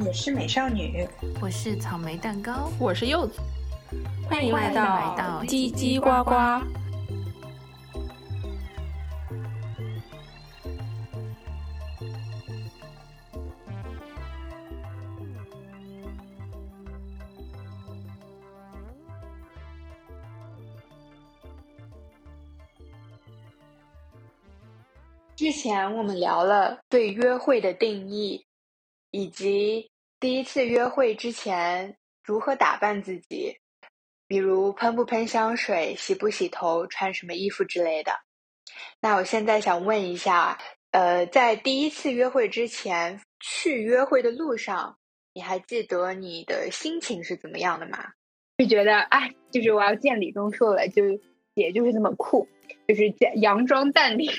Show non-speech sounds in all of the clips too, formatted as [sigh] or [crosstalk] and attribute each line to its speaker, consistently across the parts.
Speaker 1: 我是美少女，
Speaker 2: 我是草莓蛋糕，
Speaker 3: 我是柚子，
Speaker 2: 欢迎来到
Speaker 3: 叽叽呱呱。
Speaker 1: 之前我们聊了对约会的定义，以及第一次约会之前如何打扮自己，比如喷不喷香水、洗不洗头、穿什么衣服之类的。那我现在想问一下，呃，在第一次约会之前去约会的路上，你还记得你的心情是怎么样的吗？
Speaker 4: 就觉得哎，就是我要见李钟硕了，就也就是这么酷，就是佯装淡定。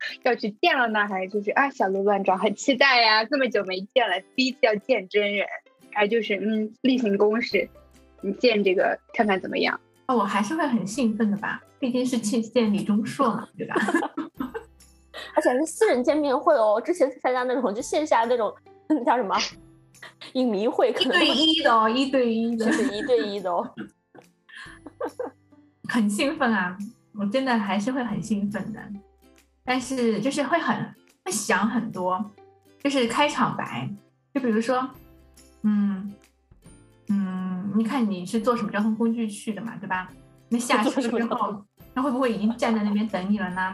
Speaker 4: [laughs] 要去见了呢，还是就是啊，小鹿乱撞，很期待呀！这么久没见了，第一次要见真人，还就是嗯，例行公事，你见这个看看怎么样？
Speaker 5: 哦，我还是会很兴奋的吧，毕竟是去见李钟硕嘛，对吧？[laughs]
Speaker 6: 而且是私人见面会哦，之前参加那种就线下那种叫什么影迷会，
Speaker 5: 一对一的哦，一对一的，就 [laughs]
Speaker 6: 是一对一的哦，
Speaker 5: 很兴奋啊！我真的还是会很兴奋的。但是就是会很会想很多，就是开场白，就比如说，嗯嗯，你看你是坐什么交通工具去的嘛，对吧？那下车之后，那会不会已经站在那边等你了呢？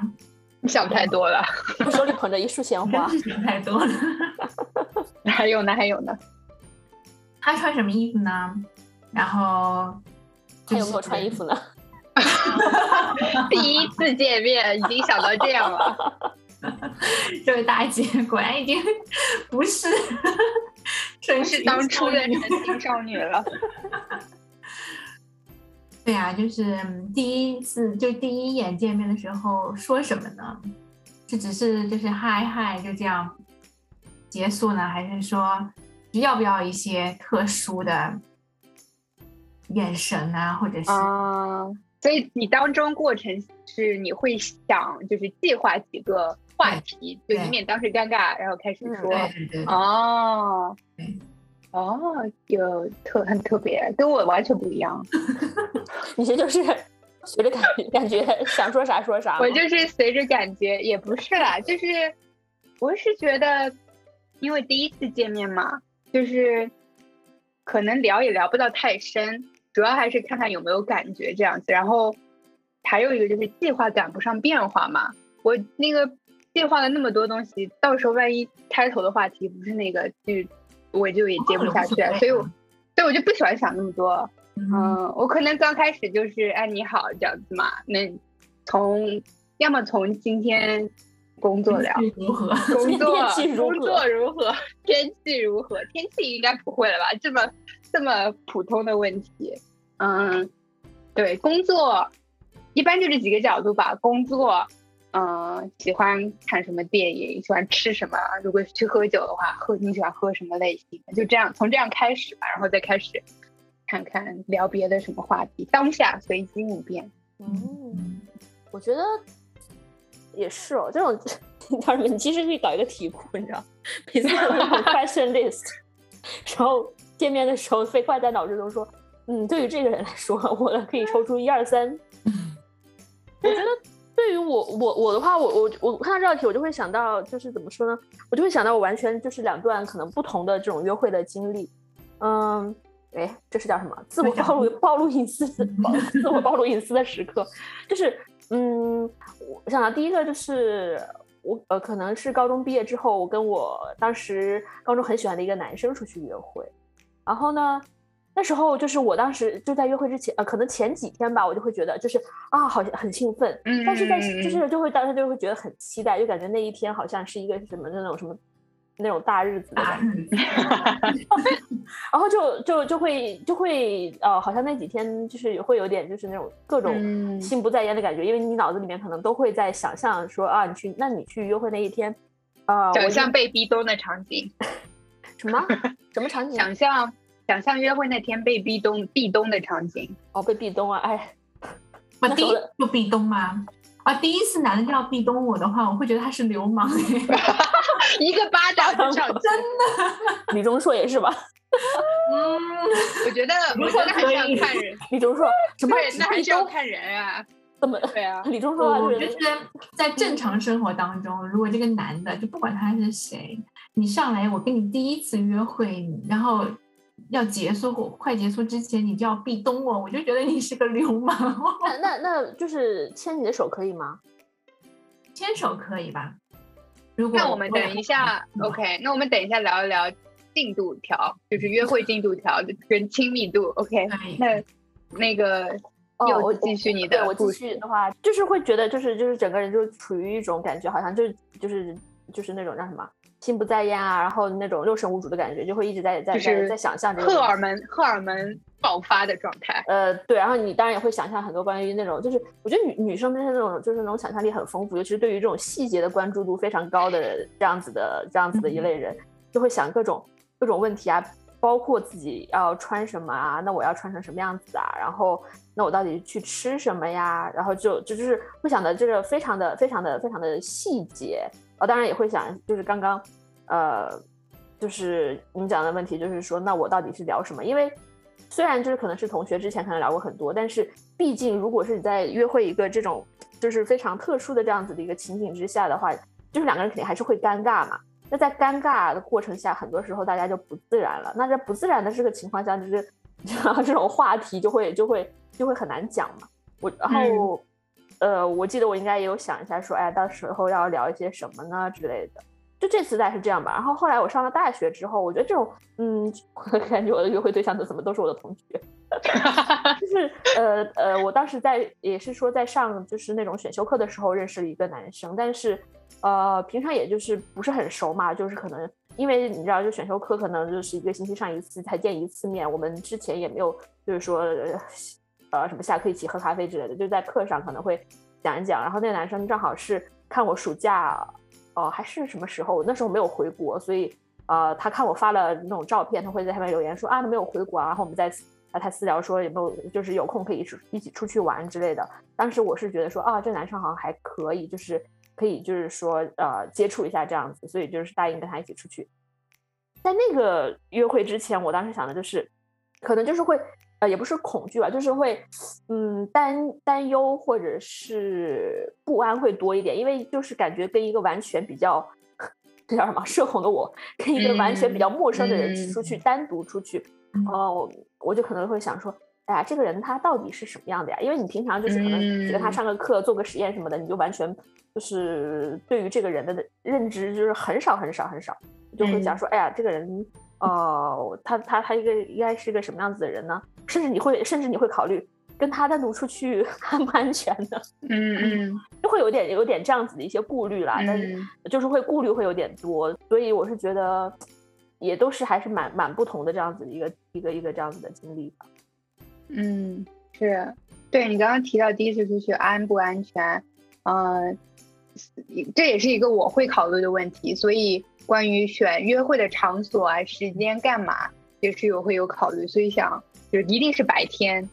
Speaker 4: 你想太多了，
Speaker 6: 手里捧着一束鲜花，
Speaker 5: 想太多了。[laughs]
Speaker 4: 还有呢，还有呢，
Speaker 5: 他穿什么衣服呢？然后
Speaker 6: 他有没有穿衣服呢？[laughs]
Speaker 4: 第一次见面已经想到这样了，
Speaker 5: 这位大姐果然已经不是，[laughs]
Speaker 4: 真是当初的年轻少女了。[laughs]
Speaker 5: 对呀，就是第一次就第一眼见面的时候说什么呢？就只是就是嗨嗨就这样结束呢，还是说要不要一些特殊的眼神啊，或者是？
Speaker 4: 所以你当中过程是你会想就是计划几个话题，就以免当时尴尬，然后开始说哦，哦，有特很特别，跟我完全不一样。[laughs]
Speaker 6: 你这就是随着感感觉想说啥说啥。
Speaker 4: 我就是随着感觉，也不是啦，就是我是觉得，因为第一次见面嘛，就是可能聊也聊不到太深。主要还是看看有没有感觉这样子，然后还有一个就是计划赶不上变化嘛。我那个计划了那么多东西，到时候万一开头的话题不是那个，就我就也接不下去。所以，我所以我就不喜欢想那么多。嗯，我可能刚开始就是哎你好这样子嘛。那从要么从今天工作聊
Speaker 5: 如何，
Speaker 4: 工作
Speaker 6: 工
Speaker 4: 作如何，天气如何，天气应该不会了吧？这么。这么普通的问题，嗯，对，工作一般就这几个角度吧。工作，嗯，喜欢看什么电影，喜欢吃什么？如果去喝酒的话，喝你喜欢喝什么类型的？就这样，从这样开始吧，然后再开始看看聊别的什么话题。当下随机应变。
Speaker 6: 嗯，我觉得也是哦。这种叫什么？[laughs] 你其实可以搞一个题库，你知道，每次都有 question list，然后。见面的时候，飞快在脑子中说：“嗯，对于这个人来说，我可以抽出一二三。[laughs] ”我觉得对于我我我的话，我我我看到这道题，我就会想到，就是怎么说呢？我就会想到我完全就是两段可能不同的这种约会的经历。嗯，哎，这是叫什么？自我暴露暴露隐私自 [laughs] 自我暴露隐私的时刻，就是嗯，我想到第一个就是我呃，可能是高中毕业之后，我跟我当时高中很喜欢的一个男生出去约会。然后呢，那时候就是我当时就在约会之前，呃，可能前几天吧，我就会觉得就是啊，好像很兴奋，嗯，但是在就是就会当时就会觉得很期待，就感觉那一天好像是一个什么那种什么那种大日子的感觉，然后就就就会就会呃，好像那几天就是会有点就是那种各种心不在焉的感觉，因为你脑子里面可能都会在想象说啊，你去那你去约会那一天，啊，
Speaker 4: 想象被逼咚的场景。
Speaker 6: 什么什么场景？
Speaker 4: 想象想象约会那天被壁咚壁咚的场景。
Speaker 6: 哦，被壁咚啊！哎，
Speaker 5: 我第一就壁咚吗？啊，第一次男的要壁咚我的话，我会觉得他是流氓。[laughs]
Speaker 4: 一个巴掌就上去。
Speaker 6: 李钟硕也是吧？
Speaker 4: 嗯，我觉得我觉得还是要看人。
Speaker 6: 李钟硕什么？
Speaker 4: 对，那还是要看人啊。
Speaker 6: 怎么？
Speaker 4: 对啊，
Speaker 6: 李钟硕啊，
Speaker 5: 就是在正常生活当中，如果这个男的就不管他是谁，你上来我跟你第一次约会，然后要结束或快结束之前，你就要壁咚我，我就觉得你是个流氓。[laughs]
Speaker 6: 那那那就是牵你的手可以吗？
Speaker 5: 牵手可以吧？如果
Speaker 4: 那我们等一下，OK，那我们等一下聊一聊进度条，就是约会进度条跟亲密度，OK？那那个。
Speaker 6: 哦，
Speaker 4: 我继续你的，
Speaker 6: 我继续的话，就是会觉得，就是就是整个人就处于一种感觉，好像就就是就是那种叫什么心不在焉啊，然后那种六神无主的感觉，就会一直在在在在想象这个
Speaker 4: 荷尔蒙荷尔蒙爆发的状态。
Speaker 6: 呃，对，然后你当然也会想象很多关于那种，就是我觉得女女生就是那种就是那种想象力很丰富，尤其是对于这种细节的关注度非常高的这样子的这样子的一类人，就会想各种各种问题啊。包括自己要穿什么啊？那我要穿成什么样子啊？然后，那我到底去吃什么呀？然后就就就是会想的这个非常的非常的非常的细节啊。当然也会想，就是刚刚，呃，就是你们讲的问题，就是说，那我到底是聊什么？因为虽然就是可能是同学之前可能聊过很多，但是毕竟如果是你在约会一个这种就是非常特殊的这样子的一个情景之下的话，就是两个人肯定还是会尴尬嘛。那在尴尬的过程下，很多时候大家就不自然了。那在不自然的这个情况下，就是 [laughs] 这种话题就会就会就会很难讲嘛。我然后呃，我记得我应该也有想一下，说哎，到时候要聊一些什么呢之类的。就这次大概是这样吧。然后后来我上了大学之后，我觉得这种嗯，[laughs] 感觉我的约会对象都怎么都是我的同学，[laughs] 就是呃呃，我当时在也是说在上就是那种选修课的时候认识了一个男生，但是。呃，平常也就是不是很熟嘛，就是可能因为你知道，就选修课可能就是一个星期上一次，才见一次面。我们之前也没有就是说，呃，什么下课一起喝咖啡之类的，就在课上可能会讲一讲。然后那个男生正好是看我暑假，哦，还是什么时候？那时候没有回国，所以呃，他看我发了那种照片，他会在下面留言说啊，他没有回国啊。然后我们再啊，他私聊说有没有就是有空可以出一起出去玩之类的。当时我是觉得说啊，这男生好像还可以，就是。可以，就是说，呃，接触一下这样子，所以就是答应跟他一起出去。在那个约会之前，我当时想的就是，可能就是会，呃，也不是恐惧吧，就是会，嗯，担担忧或者是不安会多一点，因为就是感觉跟一个完全比较，[laughs] 这叫什么社恐的我，跟一个完全比较陌生的人出去，单独出去，哦，我就可能会想说。哎呀，这个人他到底是什么样的呀？因为你平常就是可能只跟他上个课、做个实验什么的，你就完全就是对于这个人的认知就是很少很少很少，就会想说，哎呀，这个人，呃，他他他一个应该是个什么样子的人呢？甚至你会甚至你会考虑跟他单独出去安不安全的？
Speaker 4: 嗯嗯，
Speaker 6: 就会有点有点这样子的一些顾虑啦，但是就是会顾虑会有点多，所以我是觉得也都是还是蛮蛮不同的这样子一个一个一个这样子的经历吧。
Speaker 4: 嗯，是，对你刚刚提到第一次出去安不安全，嗯，这也是一个我会考虑的问题。所以关于选约会的场所啊、时间、干嘛，也是有会有考虑。所以想，就一定是白天，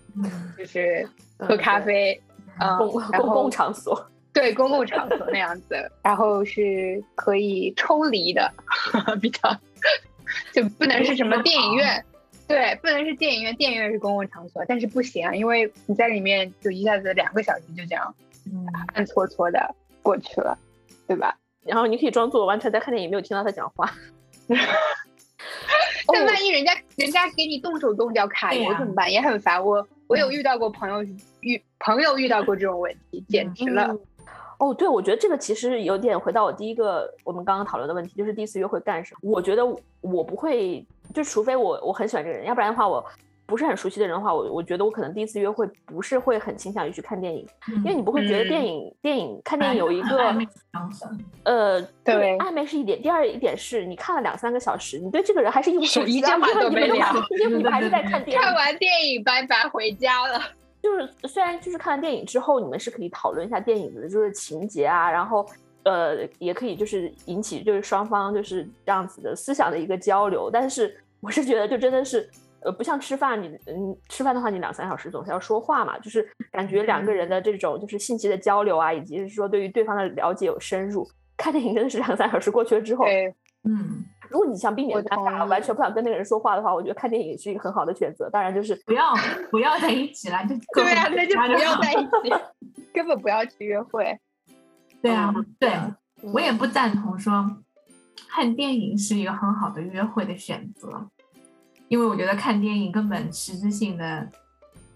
Speaker 4: 就是喝咖啡，嗯，
Speaker 6: 公共场所，[laughs]
Speaker 4: 对，公共场所那样子，然后是可以抽离的，[laughs] 比较，就不能是什么电影院。对，不能是电影院，电影院是公共场所，但是不行啊，因为你在里面就一下子两个小时就这样，暗搓搓的过去了，对吧？
Speaker 6: 然后你可以装作完全在看电影，没有听到他讲话。[laughs]
Speaker 4: 但万一人家人家给你动手动脚卡油怎么办？也很烦。我我有遇到过朋友遇朋友遇到过这种问题，简直了。
Speaker 6: 哦，对，我觉得这个其实有点回到我第一个我们刚刚讨论的问题，就是第一次约会干什么？我觉得我不会，就除非我我很喜欢这个人，要不然的话，我不是很熟悉的人的话，我我觉得我可能第一次约会不是会很倾向于去看电影，因为你不会觉得电影电影看电影有一个呃对暧昧是一点，第二一点是你看了两三个小时，你对这个人还是一无所
Speaker 4: 知，
Speaker 6: 你们还是在看电影，
Speaker 4: 看完电影拜拜回家了。[laughs]
Speaker 6: 就是虽然就是看完电影之后，你们是可以讨论一下电影的，就是情节啊，然后呃，也可以就是引起就是双方就是这样子的思想的一个交流。但是我是觉得，就真的是呃，不像吃饭，你嗯吃饭的话，你两三小时总是要说话嘛，就是感觉两个人的这种就是信息的交流啊，以及是说对于对方的了解有深入。看电影真的是两三小时过去了之后，
Speaker 4: 对，
Speaker 5: 嗯，
Speaker 6: 如果你想避免
Speaker 4: 我
Speaker 6: 尴尬，完全不想跟那个人说话的话，我觉得看电影也是一个很好的选择。当然就是
Speaker 5: 不要不要在一起了，就
Speaker 4: 对啊，那就不要在一起，[laughs] 根本不要去约会。
Speaker 5: 对啊，对，
Speaker 6: 嗯
Speaker 5: 我也不赞同说看电影是一个很好的约会的选择，因为我觉得看电影根本实质性的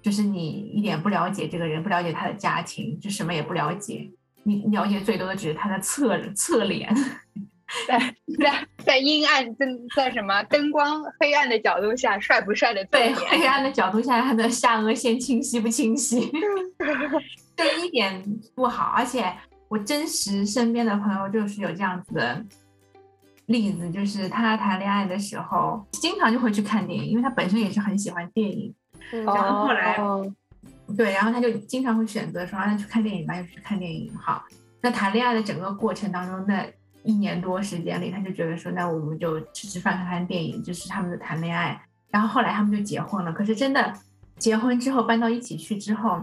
Speaker 5: 就是你一点不了解这个人，不了解他的家庭，就什么也不了解，你了解最多的只是他的侧侧脸。[laughs]
Speaker 4: 在在在阴暗灯在什么灯光黑暗的角度下，帅不帅的侧
Speaker 5: 对？黑暗的角度下，他的下颚线清晰不清晰？[laughs] 这一点不好。而且我真实身边的朋友就是有这样子的例子，就是他谈恋爱的时候，经常就会去看电影，因为他本身也是很喜欢电影。
Speaker 6: 嗯
Speaker 5: 然后后来
Speaker 4: 哦
Speaker 5: 对，然后他就经常会选择说，啊，那去看电影吧，就去看电影好。那谈恋爱的整个过程当中，那一年多时间里，他就觉得说，那我们就吃吃饭、看看电影，就是他们的谈恋爱。然后后来他们就结婚了。可是真的结婚之后搬到一起去之后，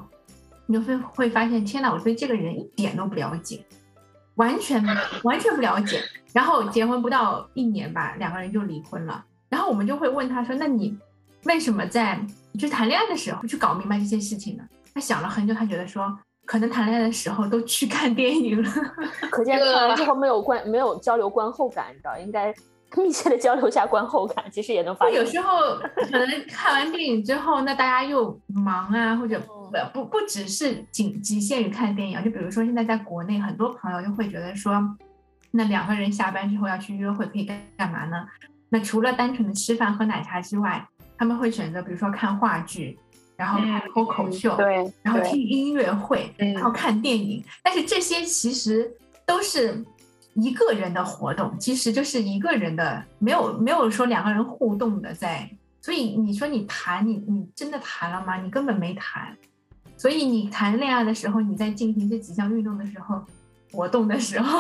Speaker 5: 你就会会发现，天哪，我对这个人一点都不了解，完全完全不了解。然后结婚不到一年吧，两个人就离婚了。然后我们就会问他说，那你为什么在就是谈恋爱的时候去搞明白这些事情呢？他想了很久，他觉得说，可能谈恋爱的时候都去看电影了。
Speaker 6: 可见看完之后没有观没有交流观后感，你知道应该 [laughs] 密切的交流一下观后感，其实也能发现。
Speaker 5: 有时候可能看完电影之后，那大家又忙啊，或者
Speaker 6: 嗯
Speaker 5: 不不不只是仅局限于看电影啊，就比如说现在在国内，很多朋友就会觉得说，那两个人下班之后要去约会，可以干干嘛呢？那除了单纯的吃饭喝奶茶之外，他们会选择比如说看话剧，然后看脱口秀，
Speaker 4: 对，对
Speaker 5: 然后听音乐会，
Speaker 4: 嗯
Speaker 5: 然后看电影。但是这些其实都是一个人的活动，其实就是一个人的，没有没有说两个人互动的在。所以你说你谈，你你真的谈了吗？你根本没谈。所以你谈恋爱的时候，你在进行这几项运动的时候，活动的时候，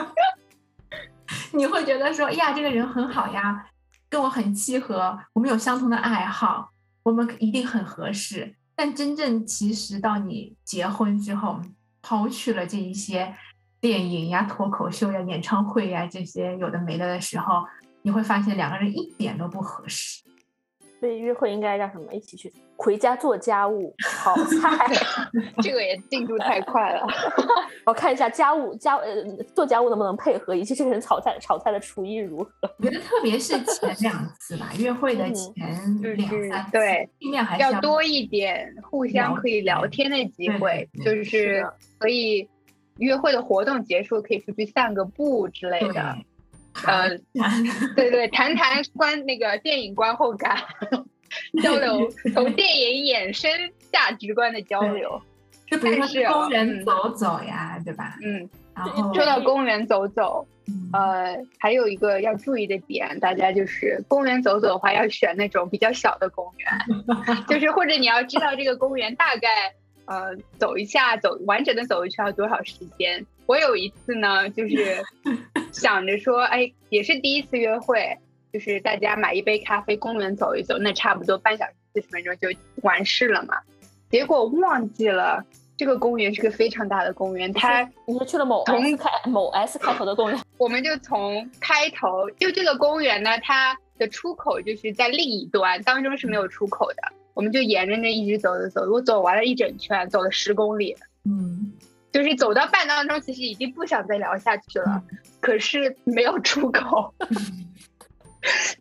Speaker 5: [laughs] 你会觉得说，哎呀，这个人很好呀，跟我很契合，我们有相同的爱好，我们一定很合适。但真正其实到你结婚之后，抛去了这一些电影呀、脱口秀呀、演唱会呀这些有的没的的时候，你会发现两个人一点都不合适。
Speaker 6: 所以约会应该叫什么？一起去回家做家务、炒菜。[laughs]
Speaker 4: 这个也进度太快了。[laughs]
Speaker 6: 我看一下家务家呃做家务能不能配合，以及这个人炒菜炒菜的厨艺如何。
Speaker 5: 我觉得特别是前两次吧，约会的
Speaker 6: 嗯
Speaker 5: 前两三次，
Speaker 4: 对，
Speaker 5: 尽量还是
Speaker 4: 要多一点互相可以聊天的机会，就是可以约会的活动结束可以出去散个步之类的。呃，对对，谈谈观那个电影观后感，[laughs] 交流 [laughs] 从电影衍生价值观的交流。
Speaker 5: 就比如说
Speaker 4: 但是
Speaker 5: 公园
Speaker 4: 嗯
Speaker 5: 走走呀，对吧？
Speaker 4: 嗯，
Speaker 5: 然后
Speaker 4: 说到公园走走，
Speaker 5: 嗯
Speaker 4: 呃，还有一个要注意的点，大家就是公园走走的话，要选那种比较小的公园，[laughs] 就是或者你要知道这个公园大概呃走一下走完整的走一圈要多少时间。我有一次呢，就是 [laughs] 想着说，哎，也是第一次约会，就是大家买一杯咖啡，公园走一走，那差不多半小时四十分钟就完事了嘛。结果忘记了这个公园是个非常大的公园，它
Speaker 6: 你是去了某
Speaker 4: 从
Speaker 6: 开某 S 开头的公园，[laughs]
Speaker 4: 我们就从开头，就这个公园呢，它的出口就是在另一端，当中是没有出口的。我们就沿着那一直走走走，我走完了一整圈，走了十公里，
Speaker 5: 嗯，
Speaker 4: 就是走到半当中，其实已经不想再聊下去了，[laughs] 可是没有出口，[laughs]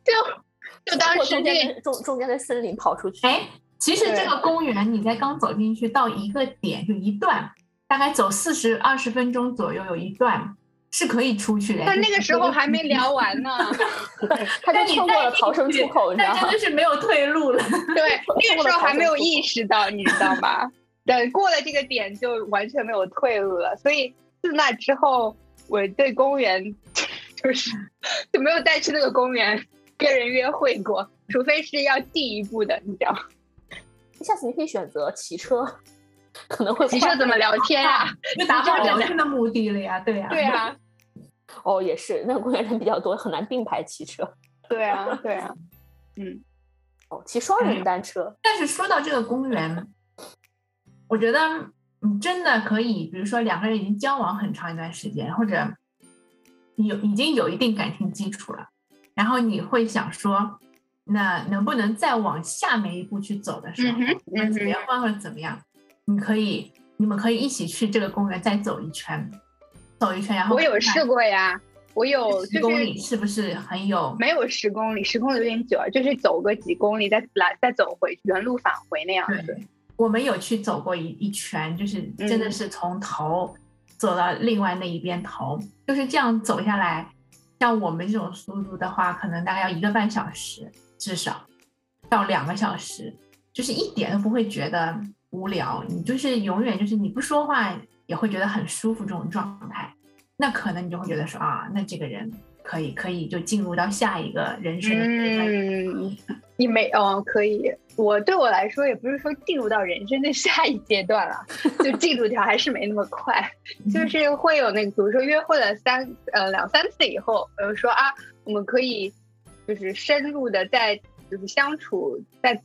Speaker 4: 就就当
Speaker 6: 或
Speaker 4: 时这
Speaker 6: 中间中中间的森林跑出去。
Speaker 5: 哎，其实这个公园你在刚走进去到一个点就一段，大概走四十二十分钟左右，有一段是可以出去的。
Speaker 4: 但那个时候还没聊完呢，[laughs]
Speaker 6: 他就错过了逃生出口，你知道吗
Speaker 5: 但真的？是没有退路了。[laughs]
Speaker 4: 对，那个时候还没有意识到，你知道吗？[laughs] 等过了这个点，就完全没有退路了。所以自那之后，我对公园就是就没有再去那个公园跟人约会过，除非是要进一步的，你知道？
Speaker 6: 下次你可以选择骑车，可能会
Speaker 4: 骑车怎么聊天啊？
Speaker 5: 就达到聊天的目的了呀，对呀、
Speaker 4: 对啊，
Speaker 6: 哦，也是，那个公园人比较多，很难并排骑车。[laughs]
Speaker 4: 对啊，对啊，嗯。
Speaker 6: 哦，骑双人单车。
Speaker 5: 但是说到这个公园，我觉得你真的可以，比如说两个人已经交往很长一段时间，或者有已经有一定感情基础了，然后你会想说，那能不能再往下面一步去走的时候，那结婚或者怎么样，你可以，你们可以一起去这个公园再走一圈，走一圈，然后
Speaker 4: 我有试过呀，我有
Speaker 5: 十公里是不是很有？
Speaker 4: 没有十公里，十公里有点久啊，就是走个几公里，再来再走回原路返回那样子。
Speaker 5: 对，我们有去走过一一圈，就是真的
Speaker 4: 嗯
Speaker 5: 是从头走到另外那一边头，就是这样走下来。像我们这种速度的话，可能大概要一个半小时，至少到两个小时，就是一点都不会觉得无聊。你就是永远就是你不说话也会觉得很舒服这种状态，那可能你就会觉得说啊，那这个人可以可以就进入到下一个人生的阶段。
Speaker 4: 嗯，你没哦，可以。我对我来说，也不是说进入到人生的下一阶段了，就进度条还是没那么快，就是会有那个，比如说约会了三呃两三次以后，比如说啊，我们可以就是深入的在就是相处再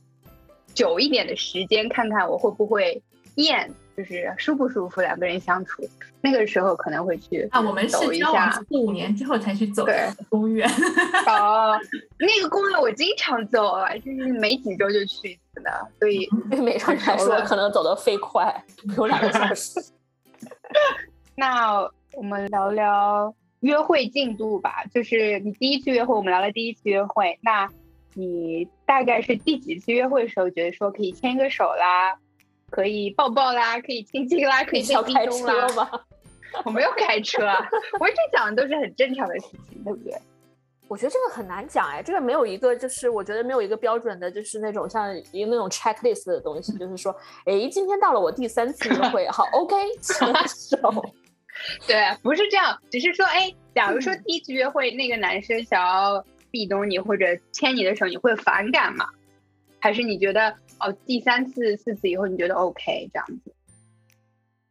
Speaker 4: 久一点的时间，看看我会不会厌，就是舒不舒服两个人相处。那个时候可能会去
Speaker 5: 啊，我们是
Speaker 4: 走一
Speaker 5: 交往
Speaker 4: 下
Speaker 5: 四五年之后才去走
Speaker 4: 对
Speaker 5: 公园。[laughs]
Speaker 4: 哦，那个公园我经常走啊，就是每几周就去一次的，所以
Speaker 6: 对美少女来说，可能走得飞快，不用两个小时。[laughs]
Speaker 4: 那我们聊聊约会进度吧。就是你第一次约会，我们聊了第一次约会，那你大概是第几次约会的时候觉得说可以牵个手啦，可以抱抱啦，可以亲亲啦，可以
Speaker 6: 你是要
Speaker 4: 被
Speaker 6: 开
Speaker 4: 咚啦？
Speaker 6: 吗？[laughs]
Speaker 4: 我没有开车啊，我一直讲的都是很正常的事情，对不对？
Speaker 6: 我觉得这个很难讲哎，这个没有一个，就是我觉得没有一个标准的，就是那种像一个那种 checklist 的东西，[laughs] 就是说，哎，今天到了我第三次约会，好，OK，[laughs] 牵手。
Speaker 4: 对，不是这样，只是说，哎，假如说第一次约会那个男生想要壁咚你或者牵你的手，你会反感吗？还是你觉得哦，第三次、四次以后你觉得 OK 这样子？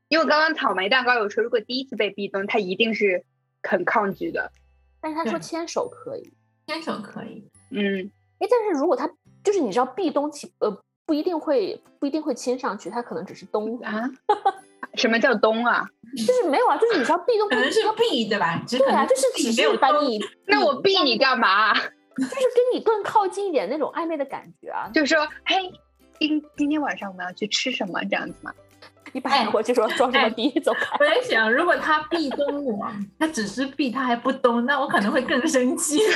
Speaker 4: 因为刚刚草莓蛋糕有说，如果第一次被壁咚，他一定是很抗拒的。
Speaker 6: 但是他说牵手可以，
Speaker 5: 牵手可以，
Speaker 4: 嗯，
Speaker 6: 哎，但是如果他就是你知道壁咚其呃不一定会不一定会亲上去，他可能只是咚，
Speaker 4: 啊，[laughs] 什么叫咚啊？[laughs]
Speaker 6: 就是没有啊，就是你知道壁咚
Speaker 5: 可能是壁对吧？
Speaker 6: 对啊，就是只
Speaker 5: 没有动
Speaker 6: 是把你
Speaker 4: 那我壁你干嘛？[laughs]
Speaker 6: 就是跟你更靠近一点那种暧昧的感觉啊。
Speaker 4: 就是说，嘿，今今天晚上我们要去吃什么这样子吗？
Speaker 6: 一般我就说装什么逼，走开。
Speaker 5: 我在想，如果他壁咚我，他只是壁，他还不咚，那我可能会更生气。[laughs]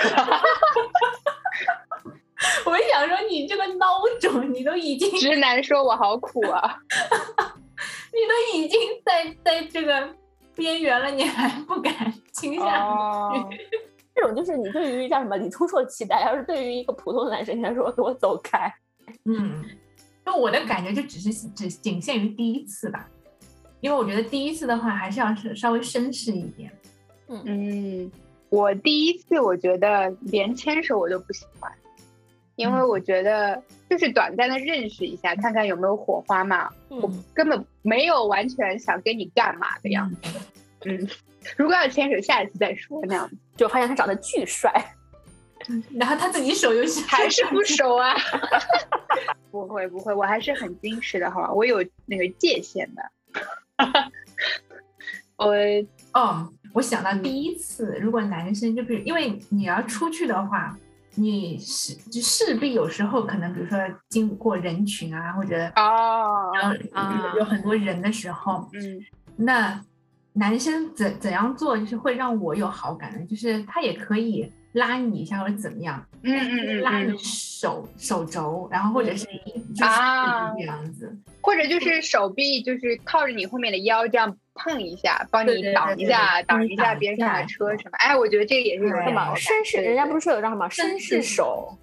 Speaker 5: 我会想说，你这个孬种，你都已经，
Speaker 4: 直男说我好苦啊！[laughs]
Speaker 5: 你都已经在在这个边缘了，你还不敢亲下
Speaker 4: 哦，
Speaker 6: 这种就是你对于叫什么李钟硕的期待，要是对于一个普通的男生，来说给我走开，
Speaker 5: 嗯，就我的感觉就只是只仅限于第一次吧，因为我觉得第一次的话还是要是稍微绅士一点。
Speaker 4: 嗯，我第一次我觉得连牵手我都不喜欢，因为
Speaker 5: 嗯
Speaker 4: 我觉得就是短暂的认识一下，看看有没有火花嘛。我
Speaker 6: 嗯，
Speaker 4: 根本没有完全想跟你干嘛的样子。[laughs] 嗯，如果要牵手，下一次再说那样子，
Speaker 6: 就发现他长得巨帅，
Speaker 5: 然后他自己手又是
Speaker 4: 还是不熟啊。[laughs] 不会不会，我还是很矜持的，好吧？我有那个界限的。我
Speaker 5: 哦，我想到第一次，如果男生就比如，因为你要出去的话，你势就势必有时候可能，比如说经过人群啊，或者
Speaker 4: 哦，
Speaker 5: 然后有很多人的时候，
Speaker 4: 嗯
Speaker 5: 那男生怎怎样做就是会让我有好感的，就是他也可以拉你一下或者怎么样，
Speaker 4: 嗯嗯嗯嗯
Speaker 5: 拉你手手肘，然后或者是就是
Speaker 4: 啊
Speaker 5: 这样子，
Speaker 4: 或者就是手臂就是靠着你后面的腰这样碰一下，帮你挡一下，挡一下
Speaker 5: 挡一
Speaker 4: 边上的
Speaker 5: 下
Speaker 4: 车什么。哎，我觉得这个也是有
Speaker 5: 对
Speaker 6: 干嘛？
Speaker 4: 点好感
Speaker 6: 绅士，人家不是说有张什么绅士手？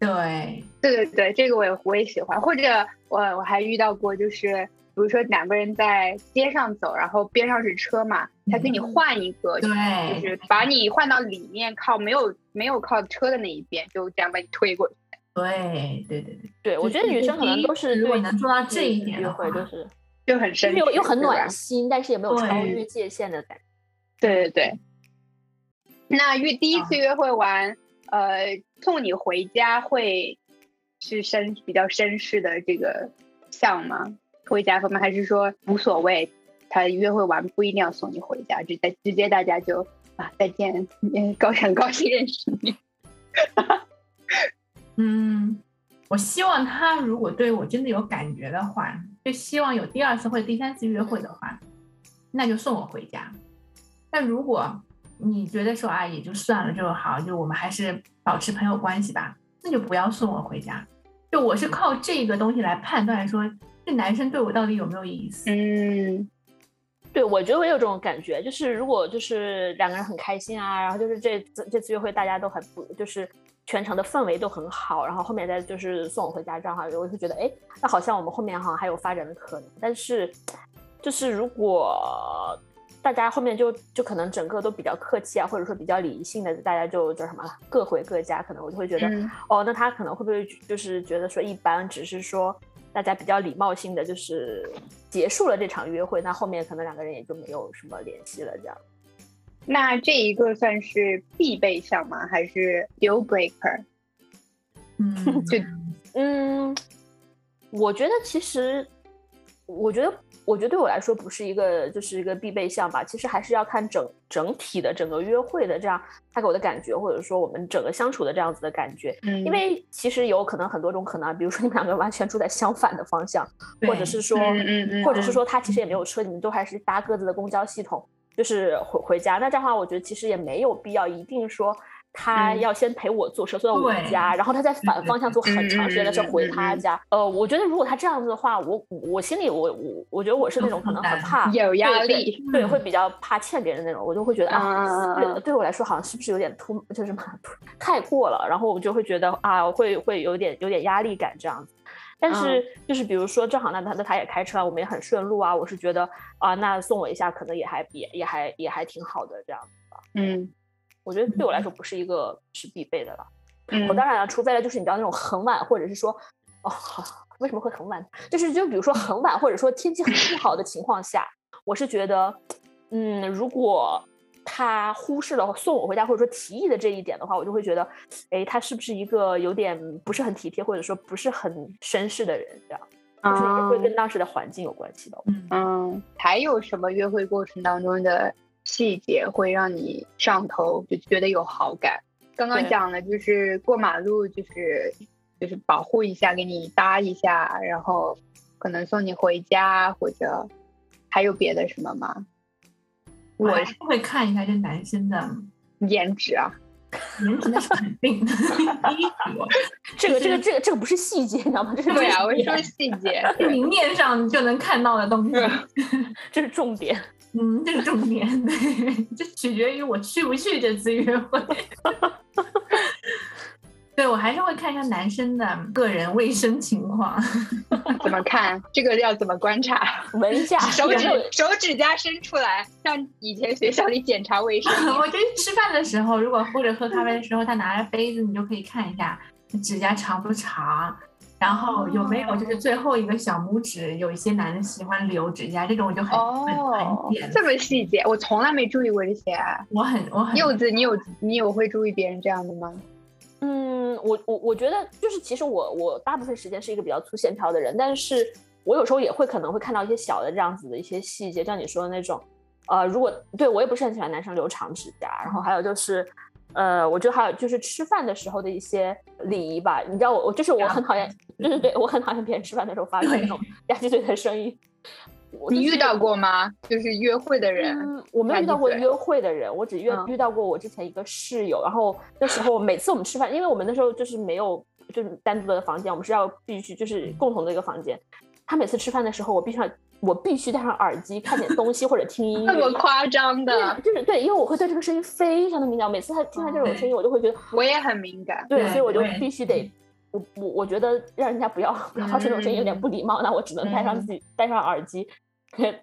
Speaker 5: 对，
Speaker 4: 对对对，这个我也我也喜欢。或者我我还遇到过，就是比如说两个人在街上走，然后边上是车嘛，他给你
Speaker 5: 嗯
Speaker 4: 换一个，就是把你换到里面靠没有没有靠车的那一边，就这样把你推过去。
Speaker 5: 对对对对，
Speaker 6: 对，我觉得女生可能都是
Speaker 5: 如果
Speaker 6: 对
Speaker 5: 能做到这一点
Speaker 6: 约会，就是
Speaker 4: 就很绅士，
Speaker 6: 又又很暖心，但是也没有超越界限的感觉。
Speaker 4: 对对对。那约第一
Speaker 5: 啊
Speaker 4: 次约会完，呃，送你回家会是绅比较绅士的这个像吗？回家方面还是说无所谓？他约会完不一定要送你回家，直接直接大家就啊再见，嗯，高很高兴认识你。[laughs]
Speaker 5: 嗯，我希望他如果对我真的有感觉的话，就希望有第二次或者第三次约会的话，那就送我回家。但如果你觉得说啊也就算了就好，就我们还是保持朋友关系吧，那就不要送我回家。就我是靠这个东西来判断说这男生对我到底有没有意思。
Speaker 4: 嗯，
Speaker 6: 对，我觉得我有这种感觉，就是如果就是两个人很开心啊，然后就是这次这次约会大家都很不就是。全程的氛围都很好，然后后面再就是送我回家这样哈，我会觉得哎，那好像我们后面好像还有发展的可能。但是，就是如果大家后面就就可能整个都比较客气啊，或者说比较理性的，大家就叫什么各回各家，可能我就会觉得、
Speaker 4: 嗯
Speaker 6: 哦，那他可能会不会就是觉得说一般，只是说大家比较礼貌性的就是结束了这场约会，那后面可能两个人也就没有什么联系了这样。
Speaker 4: 那这一个算是必备项吗？还是 deal breaker？
Speaker 5: 嗯，
Speaker 4: 就
Speaker 6: 嗯，我觉得其实，我觉得，我觉得对我来说不是一个就是一个必备项吧。其实还是要看整整体的整个约会的这样他给我的感觉，或者说我们整个相处的这样子的感觉。
Speaker 4: 嗯
Speaker 6: 因为其实有可能很多种可能啊，比如说你们两个完全住在相反的方向，或者是说，
Speaker 4: 嗯嗯嗯
Speaker 6: 或者是说他其实也没有车，你们都还是搭各自的公交系统，就是回回家。那这样的话，我觉得其实也没有必要一定说他
Speaker 4: 嗯
Speaker 6: 要先陪我坐车坐到我
Speaker 5: 对
Speaker 6: 家，然后他再反方向坐很长时间的车回他
Speaker 4: 嗯嗯嗯嗯
Speaker 6: 家。呃，我觉得如果他这样子的话，我我心里我我我觉得我是那种可能很怕
Speaker 4: 有压
Speaker 6: 对对
Speaker 4: 力
Speaker 6: 对，会比较怕欠别人那种，我就会觉得啊，对对我来说好像是不是有点突，就是太过了，然后我就会觉得啊，会会有点有点压力感这样子。但是就是比如说，正好那他那他也开车啊，我们也很顺路啊，我是觉得啊，那送我一下可能也还也也还也还挺好的这样子。
Speaker 4: 嗯
Speaker 6: 我觉得对我来说不是一个是必备的了。
Speaker 4: 嗯
Speaker 6: 我当然了，除非了就是你知道那种很晚，或者是说哦，好为什么会很晚？就是就比如说很晚，或者说天气很不好的情况下，我是觉得，嗯，如果他忽视了送我回家或者说提议的这一点的话，我就会觉得，哎，他是不是一个有点不是很体贴，或者说不是很绅士的人？这样，就是也会跟当时的环境有关系的。
Speaker 5: 嗯
Speaker 4: 嗯，还有什么约会过程当中的细节会让你上头，就觉得有好感？刚刚讲了，就是过马路，就是就是保护一下，给你搭一下，然后可能送你回家，或者还有别的什么吗？我
Speaker 5: 是会看一下这男生的
Speaker 4: 颜值啊，[laughs]
Speaker 5: 颜值，那是肯定的。衣服，[laughs]
Speaker 6: 这个这个这个这个不是细节，你知道吗？这是
Speaker 4: 对啊，我
Speaker 6: 重点
Speaker 4: 说细节，[laughs]
Speaker 5: 明面上就能看到的东西。
Speaker 6: 这是重点。
Speaker 5: 嗯，这是重点，对，这取决于我去不去这次约会。[laughs] 对我还是会看一下男生的个人卫生情况。[laughs]
Speaker 4: 怎么看？这个要怎么观察？
Speaker 6: 闻一下，
Speaker 4: 手指手指甲伸出来，像以前学校里检查卫生。[laughs]
Speaker 5: 我觉得吃饭的时候，如果或者喝咖啡的时候，他拿着杯子，你就可以看一下指甲长不长，然后有没有就是最后一个小拇指，有一些男的喜欢留指甲，这种我就很很
Speaker 4: 哦
Speaker 5: 很点，
Speaker 4: 这么细节，我从来没注意过这些啊。
Speaker 5: 我很我很
Speaker 4: 柚子，你有你有会注意别人这样的吗？
Speaker 6: 嗯，我我我觉得就是，其实我我大部分时间是一个比较粗线条的人，但是我有时候也会可能会看到一些小的这样子的一些细节，像你说的那种，呃，如果对我也不是很喜欢男生留长指甲，然后还有就是，呃，我觉得还有就是吃饭的时候的一些礼仪吧，你知道我我就是我很讨厌，对对对，我很讨厌别人吃饭的时候发出那种吧唧嘴的声音。就是
Speaker 4: 你遇到过吗？就是约会的人，
Speaker 6: 嗯，我没有遇到过约会的人，我只遇、
Speaker 4: 嗯
Speaker 6: 遇到过我之前一个室友。然后那时候每次我们吃饭，因为我们那时候就是没有就是单独的房间，我们是要必须就是共同的一个房间。他每次吃饭的时候，我必须要我必须戴上耳机看点东西或者听音乐。
Speaker 4: 这么夸张的，
Speaker 6: 就是对，因为我会对这个声音非常的敏感，每次他听到这种声音，我就会觉得
Speaker 4: 我也很敏感。
Speaker 6: 对，所以我就必须得，我我我觉得让人家不要不要发出这种声音有点不礼貌，那我只能戴上
Speaker 4: 嗯
Speaker 6: 自己戴上耳机，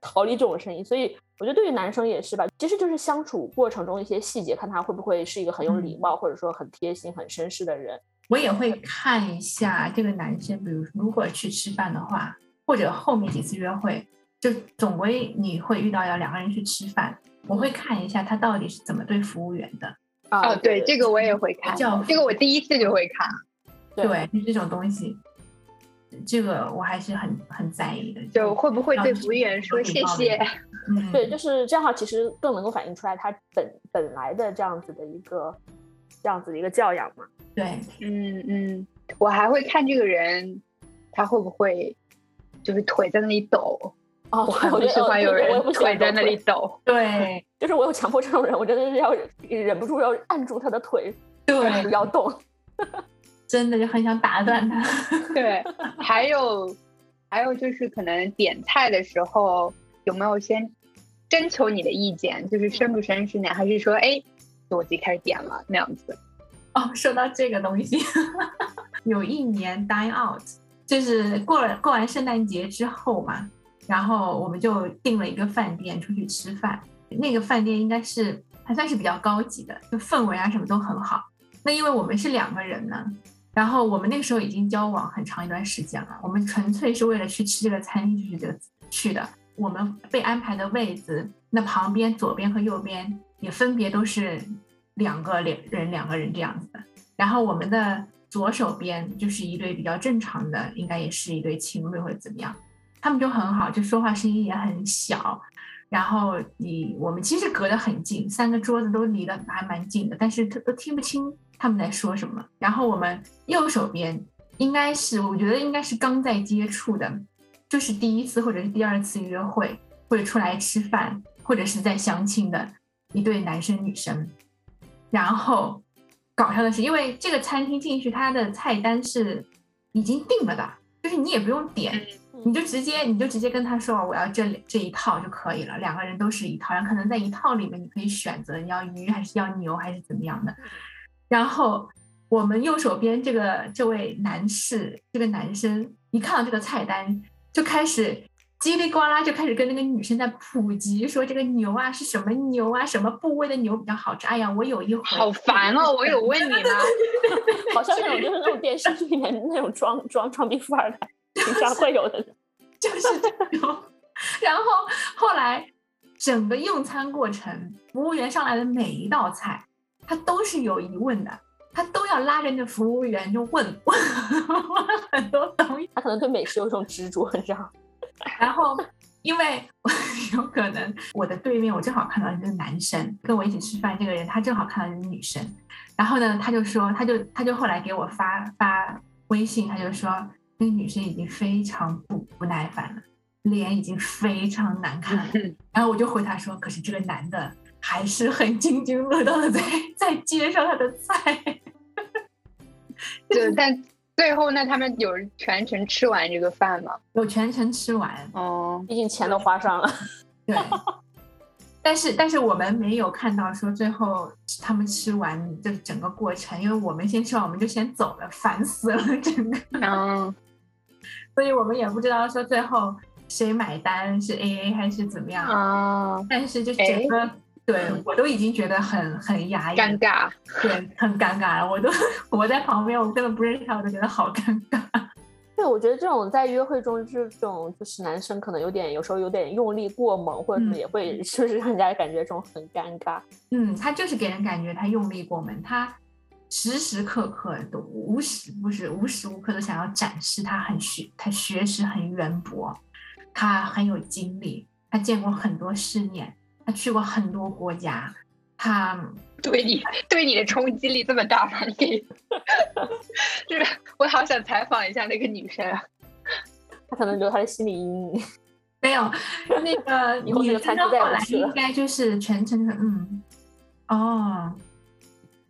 Speaker 6: 逃离这种声音。所以我觉得对于男生也是吧，其实就是相处过程中一些细节，看他会不会是一个很有礼貌，或者说很贴心、很绅士的人。
Speaker 5: 我也会看一下这个男生，比如如果去吃饭的话，或者后面几次约会，就总归你会遇到要两个人去吃饭，我会看一下他到底是怎么对服务员的。
Speaker 6: 啊
Speaker 4: 哦，对，这个我也会看
Speaker 5: 叫，
Speaker 4: 这个我第一次就会看。
Speaker 5: 对，就这种东西，这个我还是很很在意的。
Speaker 4: 就会不会对服务员说谢谢？[laughs]
Speaker 5: 嗯，
Speaker 6: 对，就是这样的话，其实更能够反映出来他本本来的这样子的一个这样子的一个教养嘛。
Speaker 5: 对，
Speaker 4: 嗯嗯，我还会看这个人，他会不会就是腿在那里抖？
Speaker 6: 哦，
Speaker 4: 我很 [laughs] 喜欢有人腿在那里
Speaker 6: 抖
Speaker 4: 抖。[laughs]
Speaker 5: 对，[laughs]
Speaker 6: 就是我有强迫症的人，我真的是要忍不住要按住他的腿，
Speaker 5: 对，
Speaker 6: 不要动。
Speaker 5: 真的就很想打断他。
Speaker 4: 对，还有还有就是可能点菜的时候有没有先征求你的意见，就是绅不绅士那样，还是说哎，我自己开始点了那样子？
Speaker 5: 哦，说到这个东西，有一年 dine out，就是过了过完圣诞节之后嘛，然后我们就订了一个饭店出去吃饭。那个饭店应该是还算是比较高级的，就氛围啊什么都很好。那因为我们是两个人呢，然后我们那个时候已经交往很长一段时间了，我们纯粹是为了去吃这个餐厅去这个去的。我们被安排的位子，那旁边左边和右边也分别都是两个两人两个人这样子的。然后我们的左手边就是一对比较正常的，应该也是一对情侣或者怎么样，他们就很好，就说话声音也很小。然后你我们其实隔得很近，三个桌子都离得还蛮近的，但是都都听不清他们在说什么。然后我们右手边应该是，我觉得应该是刚在接触的，就是第一次或者是第二次约会，或者出来吃饭，或者是在相亲的一对男生女生。然后搞笑的是，因为这个餐厅进去，它的菜单是已经定了的，就是你也不用点，你就直接你就直接跟他说我要这这一套就可以了，两个人都是一套，然后可能在一套里面你可以选择你要鱼还是要牛还是怎么样的。然后我们右手边这个这位男士，这个男生一看到这个菜单就开始叽里呱啦就开始跟那个女生在普及说这个牛啊是什么牛啊，什么部位的牛比较好吃。哎呀，我有一回
Speaker 4: 好烦哦！[laughs] 我有问你吗？
Speaker 6: 好像那种就是那种电视剧里面那种装装装逼富二代，经常会有的。
Speaker 5: 就是这种。[laughs] 然后后来整个用餐过程，服务员上来的每一道菜，他都是有疑问的，他都要拉着那服务员就问问问很多东西。
Speaker 6: 他可能对美食有一种执着，你知道？
Speaker 5: 然后因为 [laughs] 有可能我的对面我正好看到一个男生跟我一起吃饭，这个人他正好看到一个女生，然后呢他就说他就他就后来给我发发微信，他就说那个女生已经非常不不耐烦了，脸已经非常难看了。然后我就回他说，可是这个男的还是很津津乐道的在在介绍他的菜。[laughs]
Speaker 4: 就但最后那他们有全程吃完这个饭吗？
Speaker 5: 有全程吃完，
Speaker 4: 哦，
Speaker 6: 毕竟钱都花上了。
Speaker 5: 对。但是但是我们没有看到说最后他们吃完这整个过程，因为我们先吃完我们就先走了，烦死了整个，[laughs]
Speaker 4: 嗯，
Speaker 5: 所以我们也不知道说最后谁买单是 A A 还是怎么样。
Speaker 4: 啊，
Speaker 5: 但是就整个对我都已经觉得很很压抑，
Speaker 4: 尴尬。
Speaker 5: 对，很尴尬了。我都我在旁边，我根本不认识他，我都觉得好尴尬。
Speaker 6: 对，我觉得这种在约会中，就是这种就是男生可能有点有时候有点用力过猛，或者什么
Speaker 5: 嗯
Speaker 6: 也会 [laughs] 就是让人家感觉这种很尴尬。
Speaker 5: 嗯，他就是给人感觉他用力过猛，他时时刻刻都无时不是无时无刻都想要展示他很学，他学识很渊博，他很有经历，他见过很多世面，他去过很多国家，他 [laughs]
Speaker 4: 对你对你的冲击力这么大吗？你 [laughs] 就是我好想采访一下那个女生啊。
Speaker 6: 他可能留她的心理阴影。[laughs]
Speaker 5: 没有那个
Speaker 6: 以后这
Speaker 5: 女
Speaker 6: 个餐厅再也
Speaker 5: 生后来
Speaker 6: 不去了
Speaker 5: 应该就是全程的嗯，哦，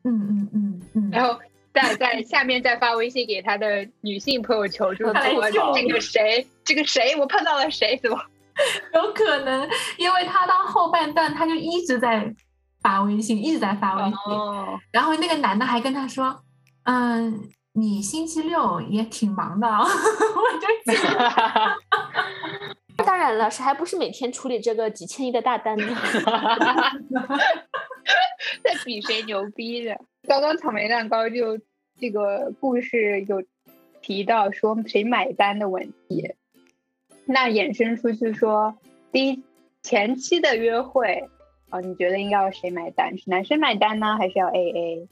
Speaker 5: 嗯嗯嗯嗯，
Speaker 4: 然后在在下面再发微信给他的女性朋友求助，
Speaker 6: 他
Speaker 4: 说这个谁，这个谁，我碰到了谁，怎么？[laughs]
Speaker 5: 有可能，因为他到后半段他就一直在发微信，一直在发微信，
Speaker 4: 哦，
Speaker 5: 然后那个男的还跟他说，嗯，你星期六也挺忙的、哦，[laughs] 我就觉得 [laughs]
Speaker 6: 当然了，谁还不是每天处理这个几千亿的大单呢？
Speaker 4: 在比谁牛逼的。刚刚草莓蛋糕就这个故事有提到说谁买单的问题，那衍生出去说，第一前期的约会，哦，你觉得应该要谁买单？是男生买单呢，还是要 A A？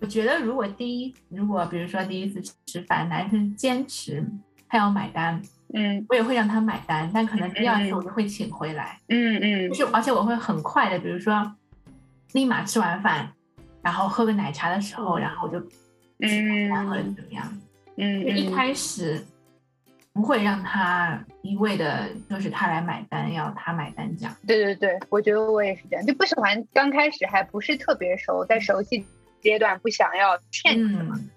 Speaker 5: 我觉得如果第一，如果比如说第一次吃饭，男生坚持他要买单，
Speaker 4: 嗯
Speaker 5: 我也会让他买单，但可能第二次
Speaker 4: 嗯
Speaker 5: 我就会请回来，
Speaker 4: 嗯嗯
Speaker 5: 就是而且我会很快的，比如说立马吃完饭，然后喝个奶茶的时候，然后我就请买单或者
Speaker 4: 嗯
Speaker 5: 怎么样。
Speaker 4: 嗯
Speaker 5: 就一
Speaker 4: 嗯
Speaker 5: 开始不会让他一味的就是他来买单，要他买单这样。
Speaker 4: 对对对，我觉得我也是这样，就不喜欢刚开始还不是特别熟，在熟悉阶段不想要欠你什么。
Speaker 5: 嗯，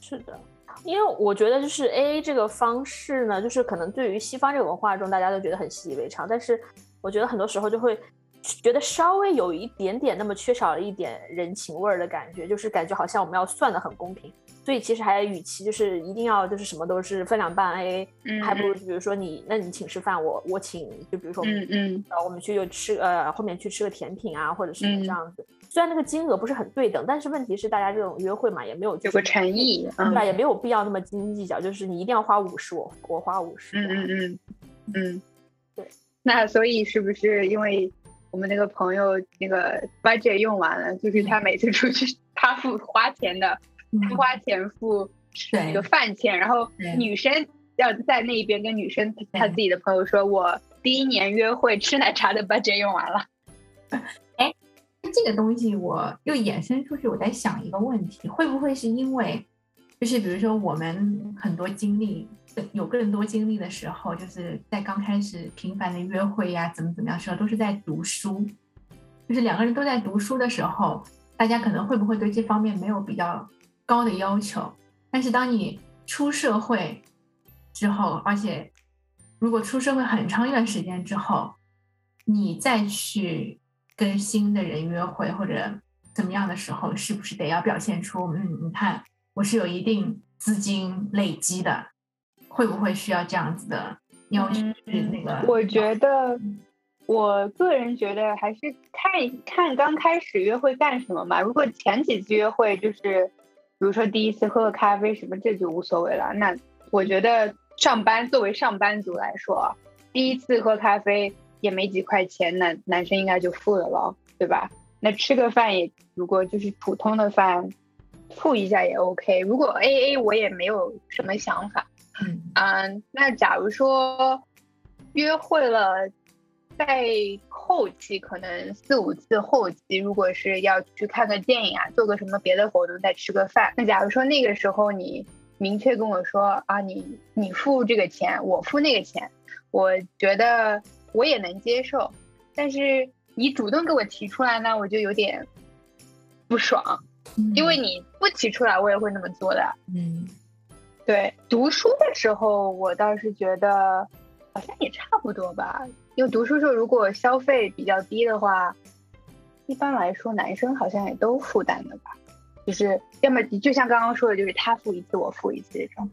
Speaker 6: 是的，因为我觉得就是 A A 这个方式呢，就是可能对于西方这个文化中，大家都觉得很习以为常，但是我觉得很多时候就会觉得稍微有一点点那么缺少了一点人情味儿的感觉，就是感觉好像我们要算的很公平，所以其实还与其就是一定要就是什么都是分两半 A A，、
Speaker 4: 嗯
Speaker 6: 还不如比如说你那你请吃饭，我我请，就比如说
Speaker 4: 嗯嗯
Speaker 6: 呃，我们去就吃呃，后面去吃个甜品啊，或者什么
Speaker 4: 嗯
Speaker 6: 这样子。虽然那个金额不是很对等，但是问题是大家这种约会嘛，也没有就是
Speaker 4: 有个诚意。嗯
Speaker 6: 对吧？也没有必要那么斤斤计较，就是你一定要花五十，我我花五十。
Speaker 4: 嗯嗯嗯嗯，
Speaker 6: 对。
Speaker 4: 那所以是不是因为我们那个朋友那个 budget 用完了，就是他每次出去他付花钱的，花钱付
Speaker 5: 对
Speaker 4: 那个饭钱，然后女生要在那一边跟女生她自己的朋友说，我第一年约会吃奶茶的 budget 用完了。[laughs]
Speaker 5: 哎这个东西我又衍生出去，我在想一个问题，会不会是因为，就是比如说我们很多经历，有更多经历的时候，就是在刚开始频繁的约会呀、怎么怎么样时候，都是在读书，就是两个人都在读书的时候，大家可能会不会对这方面没有比较高的要求？但是当你出社会之后，而且如果出社会很长一段时间之后，你再去跟新的人约会或者怎么样的时候，是不是得要表现出，嗯，你看我是有一定资金累积的，会不会需要这样子的要求？是那个，
Speaker 4: 我觉得，我个人觉得还是看看刚开始约会干什么嘛。如果前几次约会就是，比如说第一次喝个咖啡什么，这就无所谓了。那我觉得上班作为上班族来说，第一次喝咖啡也没几块钱，那男生应该就付了咯，对吧？那吃个饭也，如果就是普通的饭，付一下也 OK。如果 AA，我也没有什么想法。
Speaker 5: 嗯
Speaker 4: 嗯，那假如说约会了，在后期可能四五次后期，如果是要去看个电影啊，做个什么别的活动，再吃个饭，那假如说那个时候你明确跟我说啊，你你付这个钱，我付那个钱，我觉得我也能接受，但是你主动给我提出来呢，我就有点不爽，因为你不提出来，我也会那么做的。
Speaker 5: 嗯
Speaker 4: 对，读书的时候，我倒是觉得好像也差不多吧。因为读书时候，如果消费比较低的话，一般来说男生好像也都负担的吧。就是要么就像刚刚说的，就是他付一次，我付一次这种。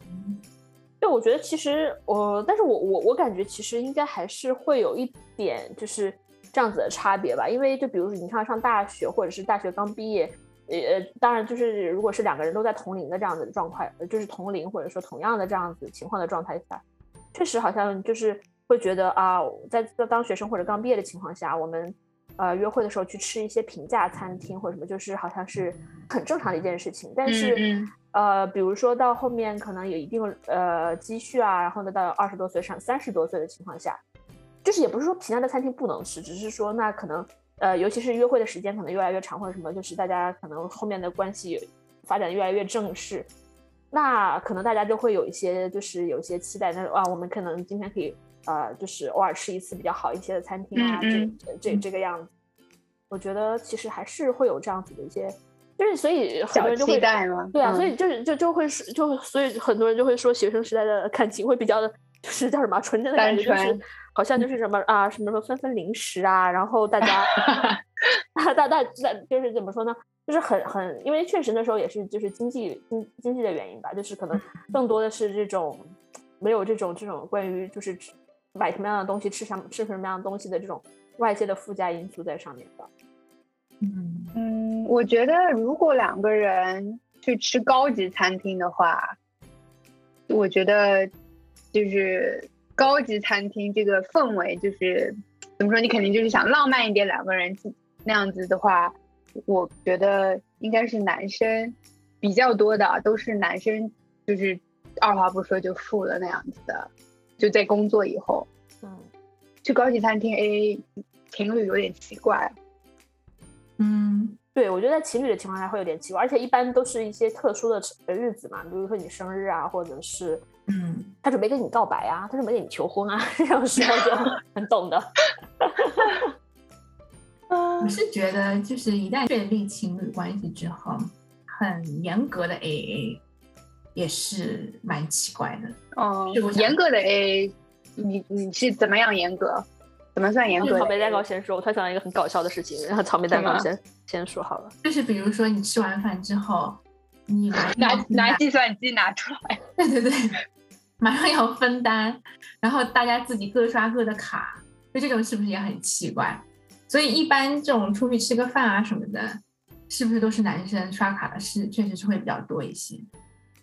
Speaker 6: 对，我觉得其实我，但是我我我感觉其实应该还是会有一点就是这样子的差别吧，因为就比如你看上大学或者是大学刚毕业，呃，当然就是如果是两个人都在同龄的这样子的状况，呃就是同龄或者说同样的这样子情况的状态下，确实好像就是会觉得啊，在在当学生或者刚毕业的情况下，我们呃约会的时候去吃一些平价餐厅或者什么，就是好像是很正常的一件事情，但是。
Speaker 4: 嗯
Speaker 6: 呃，比如说到后面可能有一定呃积蓄啊，然后呢到二十多岁上三十多岁的情况下，就是也不是说平价的餐厅不能吃，只是说那可能呃尤其是约会的时间可能越来越长或者什么，就是大家可能后面的关系发展越来越正式，那可能大家就会有一些就是有一些期待，那啊我们可能今天可以呃就是偶尔吃一次比较好一些的餐厅啊，
Speaker 4: 嗯
Speaker 6: 这这这个样子，我觉得其实还是会有这样子的一些。就是所以很多人就会。对啊，
Speaker 4: 嗯
Speaker 6: 所以就是就就会是就所以很多人就会说学生时代的感情会比较的，就是叫什么纯真的感觉，就是好像就是什么啊什么什么分分零食啊，然后大家 [laughs] [laughs] 大大大大就是怎么说呢？就是很很，因为确实那时候也是就是经济经经济的原因吧，就是可能更多的是这种没有这种这种关于就是吃买什么样的东西吃什么吃什么样的东西的这种外界的附加因素在上面的。
Speaker 5: 嗯
Speaker 4: 嗯，我觉得如果两个人去吃高级餐厅的话，我觉得就是高级餐厅这个氛围，就是怎么说，你肯定就是想浪漫一点，两个人去那样子的话，我觉得应该是男生比较多的啊，都是男生，就是二话不说就付了那样子的，就在工作以后
Speaker 6: 嗯，
Speaker 4: 去高级餐厅 AA，情侣有点奇怪。
Speaker 5: 嗯，
Speaker 6: 对，我觉得在情侣的情况下会有点奇怪，而且一般都是一些特殊的日子嘛，比如说你生日啊，或者是
Speaker 5: 嗯，
Speaker 6: 他准备跟你告白啊，他准备跟你求婚啊，这种时候就很懂的。[laughs]
Speaker 5: 我是觉得就是一旦确立情侣关系之后，很严格的 AA 也是蛮奇怪的。
Speaker 4: 嗯
Speaker 5: 是我，想
Speaker 4: 严格的 AA，你你是怎么样严格？怎么算严格
Speaker 6: 草莓蛋糕先说，我突然想到一个很搞笑的事情，然后草莓蛋糕先先说好了。
Speaker 5: 就是比如说你吃完饭之后，你
Speaker 4: 拿拿计算机拿出来，
Speaker 5: 对对对，马上要分担，然后大家自己各刷各的卡，就这种是不是也很奇怪？所以一般这种出去吃个饭啊什么的，是不是都是男生刷卡的事，确实是会比较多一些。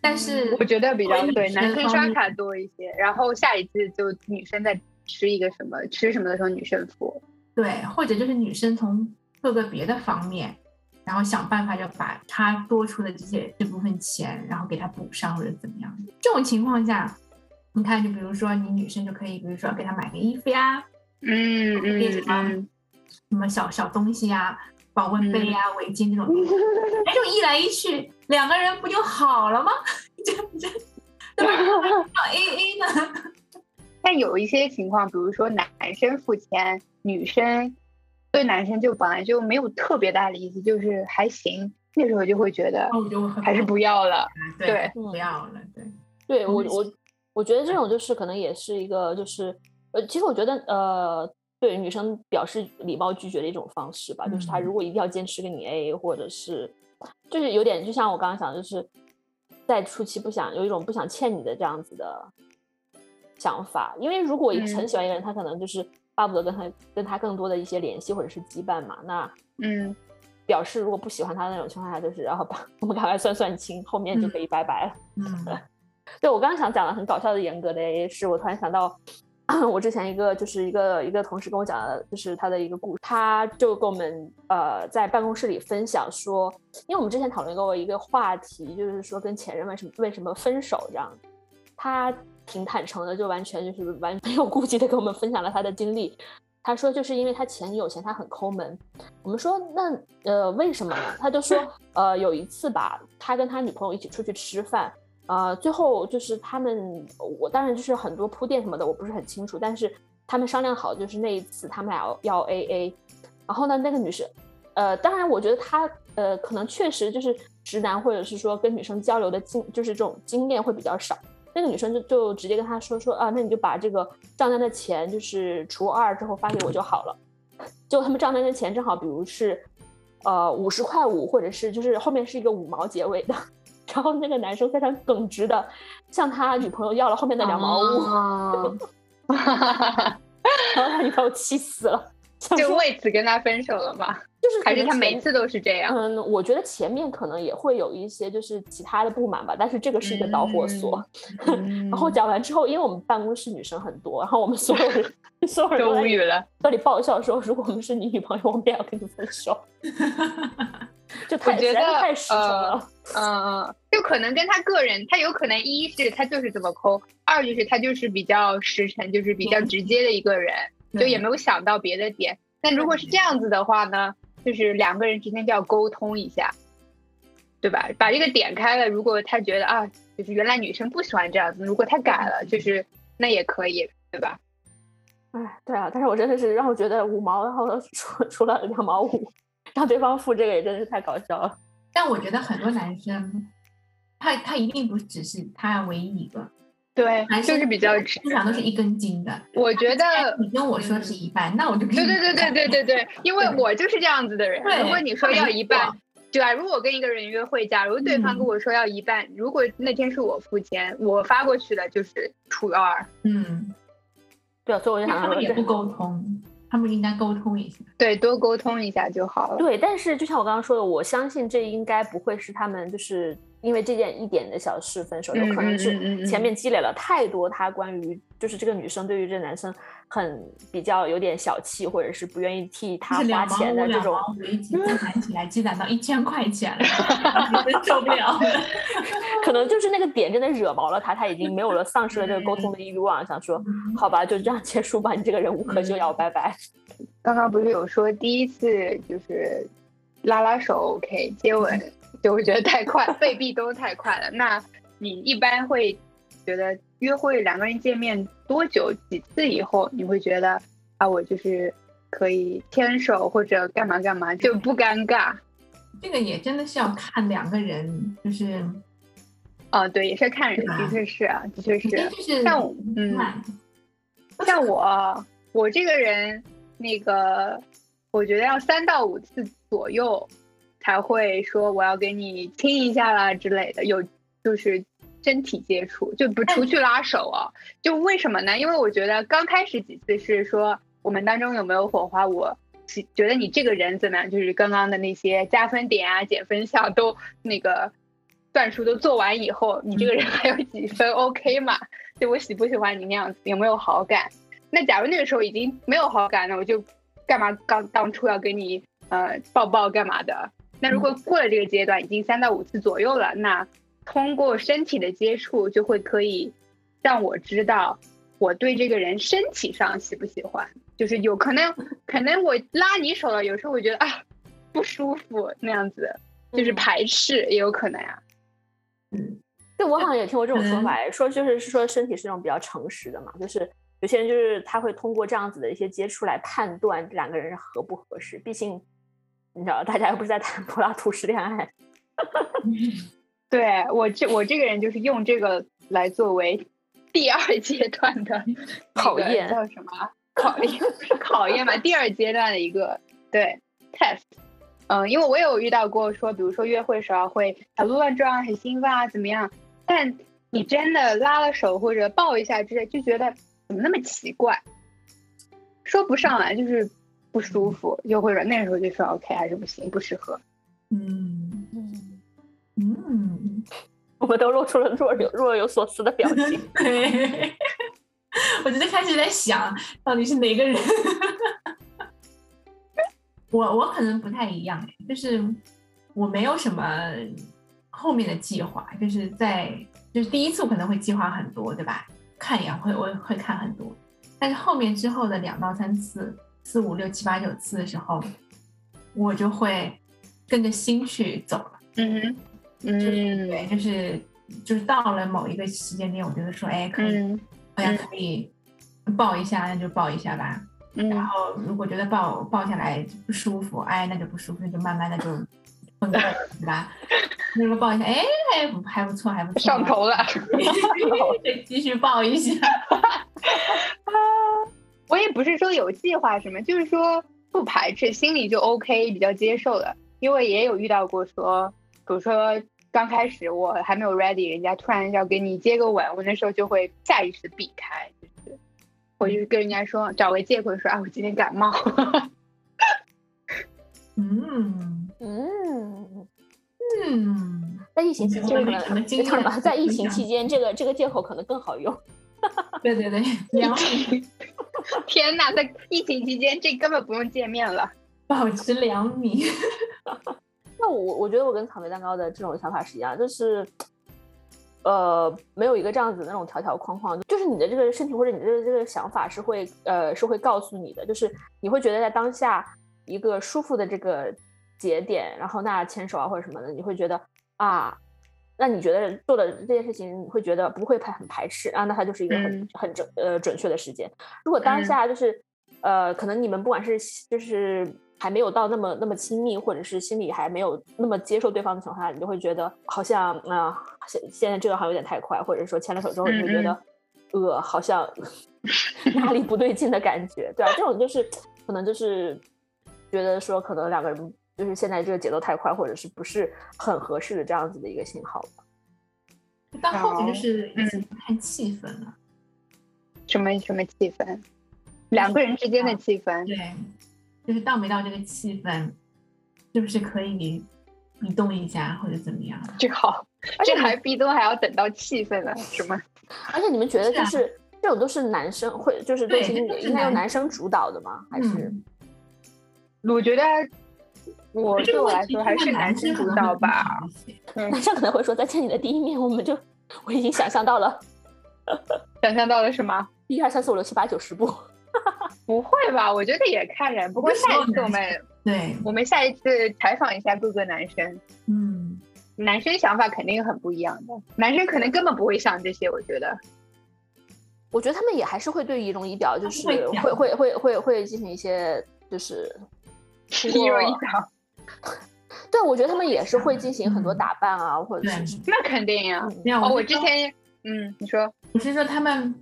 Speaker 5: 但是
Speaker 4: 我觉得比较对，男生刷卡多一些，然后下一次就女生再吃一个什么吃什么的时候女生付。
Speaker 5: 对，或者就是女生从各个别的方面，然后想办法就把她多出的这些这部分钱，然后给她补上或者怎么样。这种情况下，你看，就比如说你女生就可以，比如说给她买个衣服呀，
Speaker 4: 嗯嗯嗯，
Speaker 5: 什么小小东西呀、保温杯呀、围巾这种东西，哎，就一来一去，两个人不就好了吗？[laughs] 这这，对吧？[laughs] 要 A A 呢？[laughs]
Speaker 4: 但有一些情况，比如说男生付钱，女生对男生就本来就没有特别大的意思，就是还行，那时候就会觉得还是不要了。
Speaker 5: 对
Speaker 4: 对
Speaker 5: 不要了，对。
Speaker 6: 对我
Speaker 5: 嗯
Speaker 6: 我我觉得这种就是可能也是一个就是呃，其实我觉得呃，对女生表示礼貌拒绝的一种方式吧，就是她
Speaker 5: 嗯。
Speaker 6: 如果一定要坚持跟你 AA，或者是就是有点就像我刚刚讲的，就是在初期不想有一种不想欠你的这样子的想法，因为如果一很
Speaker 4: 嗯。
Speaker 6: 喜欢一个人，他可能就是巴不得跟他跟他更多的一些联系或者是羁绊嘛，那
Speaker 4: 嗯，
Speaker 6: 表示如果不喜欢他的那种情况下，就是然后把我们赶快算算清，后面就可以拜拜了。
Speaker 5: 嗯。[laughs]
Speaker 6: 对我刚刚想讲的很搞笑的严格的 AA 是我突然想到，[clears throat] 我之前一个就是一个一个同事跟我讲的，就是他的一个故事，他就跟我们呃在办公室里分享说，因为我们之前讨论过一个话题，就是说跟前任为什么为什么分手这样，他挺坦诚的，就完全就是完没有顾忌的跟我们分享了他的经历。他说就是因为他前女友嫌他很抠门，我们说那呃为什么呢？他就说呃有一次吧，他跟他女朋友一起出去吃饭。呃，最后就是他们，我当然就是很多铺垫什么的，我不是很清楚，但是他们商量好，就是那一次他们俩要 A A，然后呢，那个女生，呃，当然我觉得他呃可能确实就是直男或者是说跟女生交流的经就是这种经验会比较少，那个女生就就直接跟他说说啊，那你就把这个账单的钱就是除二之后发给我就好了，就他们账单的钱正好比如是呃五十块五，或者是就是后面是一个五毛结尾的。然后那个男生非常耿直的向他女朋友要了后面的两毛五，
Speaker 4: 哦 [laughs]
Speaker 6: 然后他女朋友气死了，
Speaker 4: 就为此跟他分手了吗？
Speaker 6: 就是
Speaker 4: 还是他每次都是这样？
Speaker 6: 嗯，我觉得前面可能也会有一些就是其他的不满吧，但是这个是一个导火索。
Speaker 4: 嗯 [laughs]
Speaker 6: 然后讲完之后，因为我们办公室女生很多，然后我们所有人 [laughs] 所有人
Speaker 4: 都
Speaker 6: 都
Speaker 4: 无语了。
Speaker 6: 这里爆笑说，如果我们是你女朋友，我们也要跟你分手，就太
Speaker 4: 觉得
Speaker 6: 太实诚
Speaker 4: 呃
Speaker 6: 了。
Speaker 4: 嗯嗯，就可能跟他个人，他有可能一是他就是这么抠，二就是他就是比较实诚，就是比较直接的一个人，就也没有想到别的点。但如果是这样子的话呢，就是两个人之间就要沟通一下，对吧？把这个点开了，如果他觉得啊，就是原来女生不喜欢这样子，如果他改了，就是那也可以，对吧？
Speaker 6: 哎，对啊，但是我真的是让我觉得五毛，然后出出了两毛五，让对方付这个也真的是太搞笑了。
Speaker 5: 但我觉得很多男生，他他一定不只是他唯一一个，
Speaker 4: 对，
Speaker 5: 男生
Speaker 4: 就是比较直。
Speaker 5: 通常都是一根筋的。
Speaker 4: 我觉得
Speaker 5: 你跟我说是一半，那我就
Speaker 4: 对对对对对对对，因为我就是这样子的人。如果你说要一半，对吧？如果我跟一个人约会，假如对方
Speaker 5: 嗯
Speaker 4: 跟我说要一半，如果那天是我付钱，我发过去的就是除二。
Speaker 5: 嗯，
Speaker 6: 对啊，所以我就
Speaker 5: 那
Speaker 6: 想说
Speaker 5: 他们也不沟通，他们应该沟通一下。
Speaker 4: 对，多沟通一下就好了。
Speaker 6: 对，但是就像我刚刚说的，我相信这应该不会是他们就是因为这件一点的小事分手，有
Speaker 4: 嗯
Speaker 6: 可能是
Speaker 4: 嗯
Speaker 6: 前面积累了太多他关于就是这个女生对于这男生很比较有点小气，或者是不愿意替他花钱的这种，
Speaker 5: 毛五一起积攒起来，积攒到一千块钱了，真受不了了。[laughs]
Speaker 6: 可能就是那个点真的惹毛了他，他已经没有了丧失了这个沟通的欲望，想说好吧，就这样结束吧，你这个人无可救药，拜拜。
Speaker 4: 刚刚不是有说第一次就是拉拉手 OK 接吻，就会觉得太快，[laughs] 未必都太快了。那你一般会觉得约会两个人见面多久几次以后，你会觉得啊，我就是可以牵手或者干嘛干嘛就不尴尬？
Speaker 5: 这个也真的是要看两个人，就是
Speaker 4: 哦，对，也是看人，的确是啊，的确是。
Speaker 5: 就是
Speaker 4: 像我嗯像我，我这个人，那个，我觉得要三到五次左右才会说我要给你亲一下啦之类的，有就是身体接触，就不除去拉手啊。就为什么呢？因为我觉得刚开始几次是说我们当中有没有火花，我喜觉得你这个人怎么样，就是刚刚的那些加分点啊、减分项都那个算数都做完以后，你这个人还有几分 OK 嘛？就我喜不喜欢你那样子，有没有好感？那假如那个时候已经没有好感了，我就干嘛刚当初要跟你呃抱抱干嘛的？那如果过了这个阶段，已经三到五次左右了，那通过身体的接触，就会可以让我知道我对这个人身体上喜不喜欢。就是有可能，可能我拉你手了，有时候我觉得啊不舒服那样子，就是
Speaker 6: 嗯。
Speaker 4: 排斥也有可能呀、
Speaker 6: 对，我好像也听过这种说
Speaker 5: 嗯。
Speaker 6: 法，哎说就是是说身体是那种比较诚实的嘛，就是有些人就是他会通过这样子的一些接触来判断两个人合不合适，毕竟你知道大家又不是在谈柏拉图式恋爱，[laughs]
Speaker 4: 对我这我这个人就是用这个来作为 [laughs] 第二阶段的 [laughs] 那个
Speaker 6: 考验
Speaker 4: 叫什么考验？不是考验嘛？第二阶段的一个对 test。嗯，因为我有遇到过说，比如说约会时候会小鹿乱撞、很兴奋啊，怎么样？但你真的拉了手或者抱一下之类，就觉得怎么那么奇怪，说不上来，就是不舒服，又或者那时候就说 OK 还是不行，不适合。
Speaker 5: 嗯嗯嗯，[laughs]
Speaker 6: 我们都露出了若有若有所思的表情。[laughs]
Speaker 5: 对，[laughs] 我就在开始在想到底是哪个人。我我可能不太一样，就是我没有什么后面的计划，就是在就是第一次我可能会计划很多，对吧？看一眼会我会看很多，但是后面之后的两到三次、四五六七八九次的时候，我就会跟着心去走了。
Speaker 4: 嗯哼，
Speaker 5: 就是对，
Speaker 4: 嗯
Speaker 5: 就是就是到了某一个时间点，我觉得说，哎，可以，
Speaker 4: 嗯
Speaker 5: 好像可以抱一下，那就抱一下吧。然
Speaker 4: 嗯，
Speaker 5: 后如果觉得抱抱下来不舒服，哎，那就不舒服，那就慢慢的就分开，对吧？[laughs] 如果抱一下，哎，还不还不错，还不错，
Speaker 4: 上头了。[laughs] [laughs]
Speaker 5: 对，继续抱一下。
Speaker 4: 我也不是说有计划什么，就是说不排斥，心里就 OK，比较接受了。因为也有遇到过说，比如说刚开始我还没有 ready，人家突然要给你接个吻，我那时候就会下意识避开，就是我就是跟人家说找个借口说啊，我今天感冒。
Speaker 5: 嗯
Speaker 6: 嗯，
Speaker 5: 嗯，
Speaker 6: 在疫情期间可
Speaker 5: 这个可能？[laughs]
Speaker 6: 在疫情期间，这个这个借口可能更好用。
Speaker 5: 对 [laughs] 对对，[laughs] 两米 [laughs]
Speaker 4: 天呐，在疫情期间，这根本不用见面了。
Speaker 5: 保持两米。
Speaker 6: 那我我觉得我跟草莓蛋糕的这种想法是一样，就是，呃，没有一个这样子的那种条条框框，就是你的这个身体或者你的这个这个想法是会呃是会告诉你的，就是你会觉得在当下一个舒服的这个节点，然后那牵手啊或者什么的，你会觉得啊，那你觉得做的这件事情你会觉得不会排很排斥啊，那它就是一个很、
Speaker 4: 嗯。
Speaker 6: 很准呃准确的时间。如果当
Speaker 4: 嗯。
Speaker 6: 下就是、呃，可能你们不管是就是还没有到那么那么亲密，或者是心里还没有那么接受对方的情况下，你就会觉得好像啊、现现在这个好像有点太快，或者说牵了手之后你就觉得、呃好像 [laughs] 哪里不对劲的感觉，对啊，这种就是可能就是觉得说可能两个人就是现在这个节奏太快，或者是不是很合适的这样子的一个信号吧。
Speaker 5: 到后面就是
Speaker 4: 嗯
Speaker 5: 一起看气氛了。
Speaker 4: 什么什么气氛？两个人之间的气氛。
Speaker 5: 对，就是到没到这个气氛，是不是可以移动一下或者怎么样？
Speaker 4: 这好这还壁咚还要等到气氛了，是吗？[laughs]
Speaker 6: 而且你们觉得就是这种都是男生会，就是都是应该由男生主导的吗？还是？
Speaker 4: 我觉得我对我来说还是男性主导吧。[laughs]
Speaker 6: 男生可能会说，在见你的第一面，我们就我已经想象到了，[laughs]
Speaker 4: 想象到了什么？[laughs]
Speaker 6: 一二三四五六七八九十步。
Speaker 4: 不会吧？我觉得也看人。不过下一次我们
Speaker 5: 对，
Speaker 4: 我们下一次采访一下各个男生。
Speaker 5: 嗯，
Speaker 4: 男生想法肯定很不一样的，男生可能根本不会想这些。我觉得，
Speaker 6: 我觉得他们也还是会对仪容仪表，就是会会会会会进行一些，就是
Speaker 4: 仪容仪表。
Speaker 6: 对，我觉得他们也是会进行很多打扮啊，或者是
Speaker 4: 那肯定呀。哦，我之前嗯，你说，
Speaker 5: 我是说他们。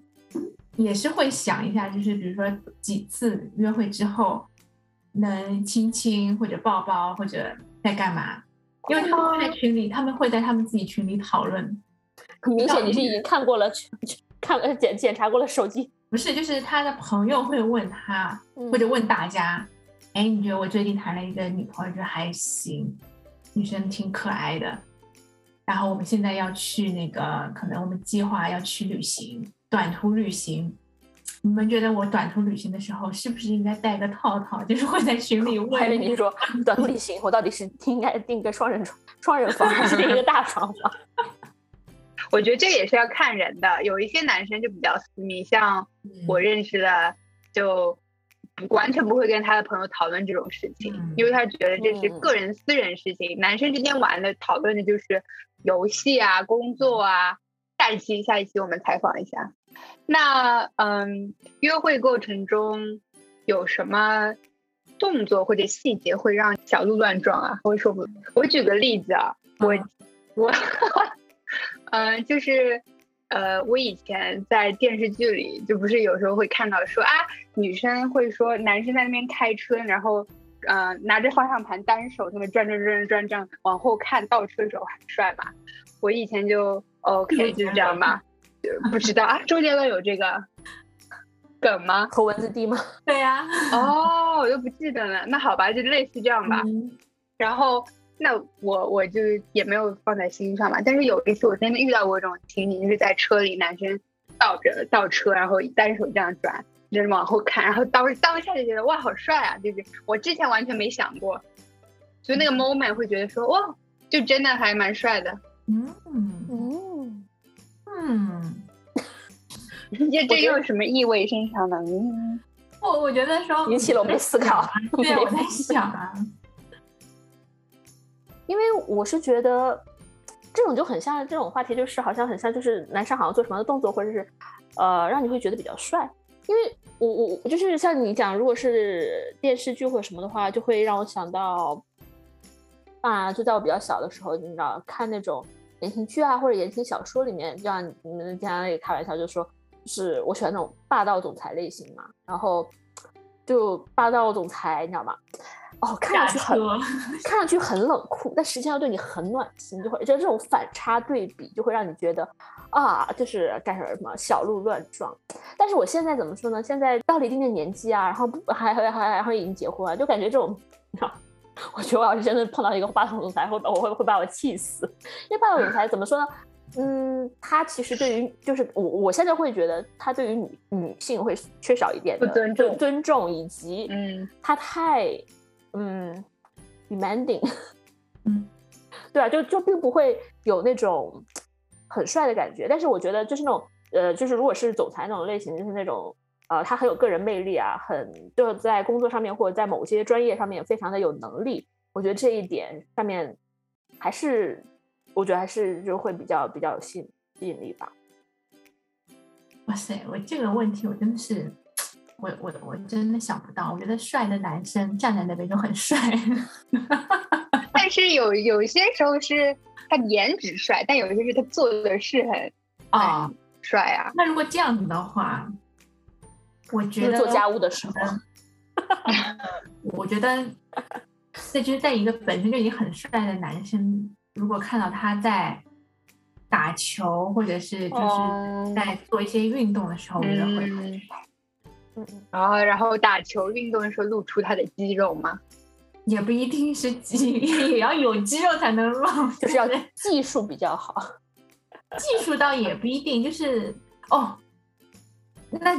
Speaker 5: 也是会想一下，就是比如说几次约会之后，能亲亲或者抱抱或者在干嘛？因为他们在群里，他们会在他们自己群里讨论。
Speaker 6: 很明显，你是已经看过了，看检检查过了手机。
Speaker 5: 不是，就是他的朋友会问他，或者问大家：“哎，你觉得我最近谈了一个女朋友，觉得还行，女生挺可爱的。然后我们现在要去那个，可能我们计划要去旅行。”短途旅行，你们觉得我短途旅行的时候是不是应该带个套套？就是会在群里问。
Speaker 6: 还是你说短途旅行，我到底是应该订个双人床、双人房，还是订一个大床房？[laughs]
Speaker 4: 我觉得这也是要看人的。有一些男生就比较私密，像我认识的，就完全不会跟他的朋友讨论这种事情，因为他觉得这是个人私人事情。男生之间玩的讨论的就是游戏啊、工作啊。下一期，下一期我们采访一下。那嗯，约会过程中有什么动作或者细节会让小鹿乱撞啊？我说不，我举个例子啊，我我 [laughs] 嗯，就是呃，我以前在电视剧里就不是有时候会看到说啊，女生会说男生在那边开车，然后嗯拿着方向盘单手那么转转转转转往后看倒车的时候很帅嘛。我以前就 OK 就这样吧。不知道啊，周杰伦有这个梗吗？[laughs]
Speaker 6: 和文字 D 吗？
Speaker 5: 对呀。
Speaker 4: 哦，我都不记得了。那好吧，就类似这样吧。然后，那我我就也没有放在心上嘛。但是有一次，我真的遇到过这种情景，就是在车里，男生倒着倒车，然后单手这样转，就是往后看，然后当当下就觉得哇，好帅啊！就是我之前完全没想过，所以那个 moment 会觉得说哇，就真的还蛮帅的。嗯
Speaker 5: 嗯嗯。[laughs]
Speaker 4: 这这又什么意味深长呢？
Speaker 5: 我我觉得说
Speaker 6: 引起了我们思考。[laughs]
Speaker 5: 对，我在想啊，
Speaker 6: 因为我是觉得这种就很像这种话题，就是好像很像，就是男生好像做什么的动作，或者是呃，让你会觉得比较帅。因为我我就是像你讲，如果是电视剧或者什么的话，就会让我想到啊，就在我比较小的时候，你知道看那种言情剧啊，或者言情小说里面，就像你们经常也开玩笑，就说。就是我喜欢那种霸道总裁类型嘛，然后就霸道总裁，你知道吗？哦，看上去很看上去很冷酷，但实际上对你很暖心，就会就这种反差对比，就会让你觉得啊，就是干什么小鹿乱撞。但是我现在怎么说呢？现在到了一定的年纪啊，然后不还还还还会已经结婚了，就感觉这种，你知道，我觉得我要是真的碰到一个霸道总裁，会我会会把我气死。因为霸道总裁怎么说呢？嗯，他其实对于就是我，我现在会觉得他对于女女性会缺少一点的
Speaker 4: 尊重，
Speaker 6: 尊重以及
Speaker 4: 嗯，
Speaker 6: 他太嗯 demanding，
Speaker 5: 嗯，[laughs]
Speaker 6: 对啊，就就并不会有那种很帅的感觉。但是我觉得就是那种呃，就是如果是总裁那种类型，就是那种呃，他很有个人魅力啊，很就是在工作上面或者在某些专业上面非常的有能力。我觉得这一点上面还是。我觉得还是就会比较比较有吸吸引力吧。
Speaker 5: 哇塞，我这个问题我真的是，我我我真的想不到。我觉得帅的男生站在那边就很帅，[laughs]
Speaker 4: 但是有有些时候是他颜值帅，但有些是他做的事很
Speaker 5: 啊
Speaker 4: 帅啊。
Speaker 5: 那如果这样子的话，我觉得
Speaker 6: 做家务的时候，
Speaker 5: 我觉得那就是在一个本身就已经很帅的男生。如果看到他在打球，或者是就是在做一些运动的时候，我觉得会
Speaker 4: 嗯，然后然后打球运动的时候露出他的肌肉吗？
Speaker 5: 也不一定是肌，也要有肌肉才能露，
Speaker 6: 就是要技术比较好。
Speaker 5: 技术倒也不一定，就是哦，那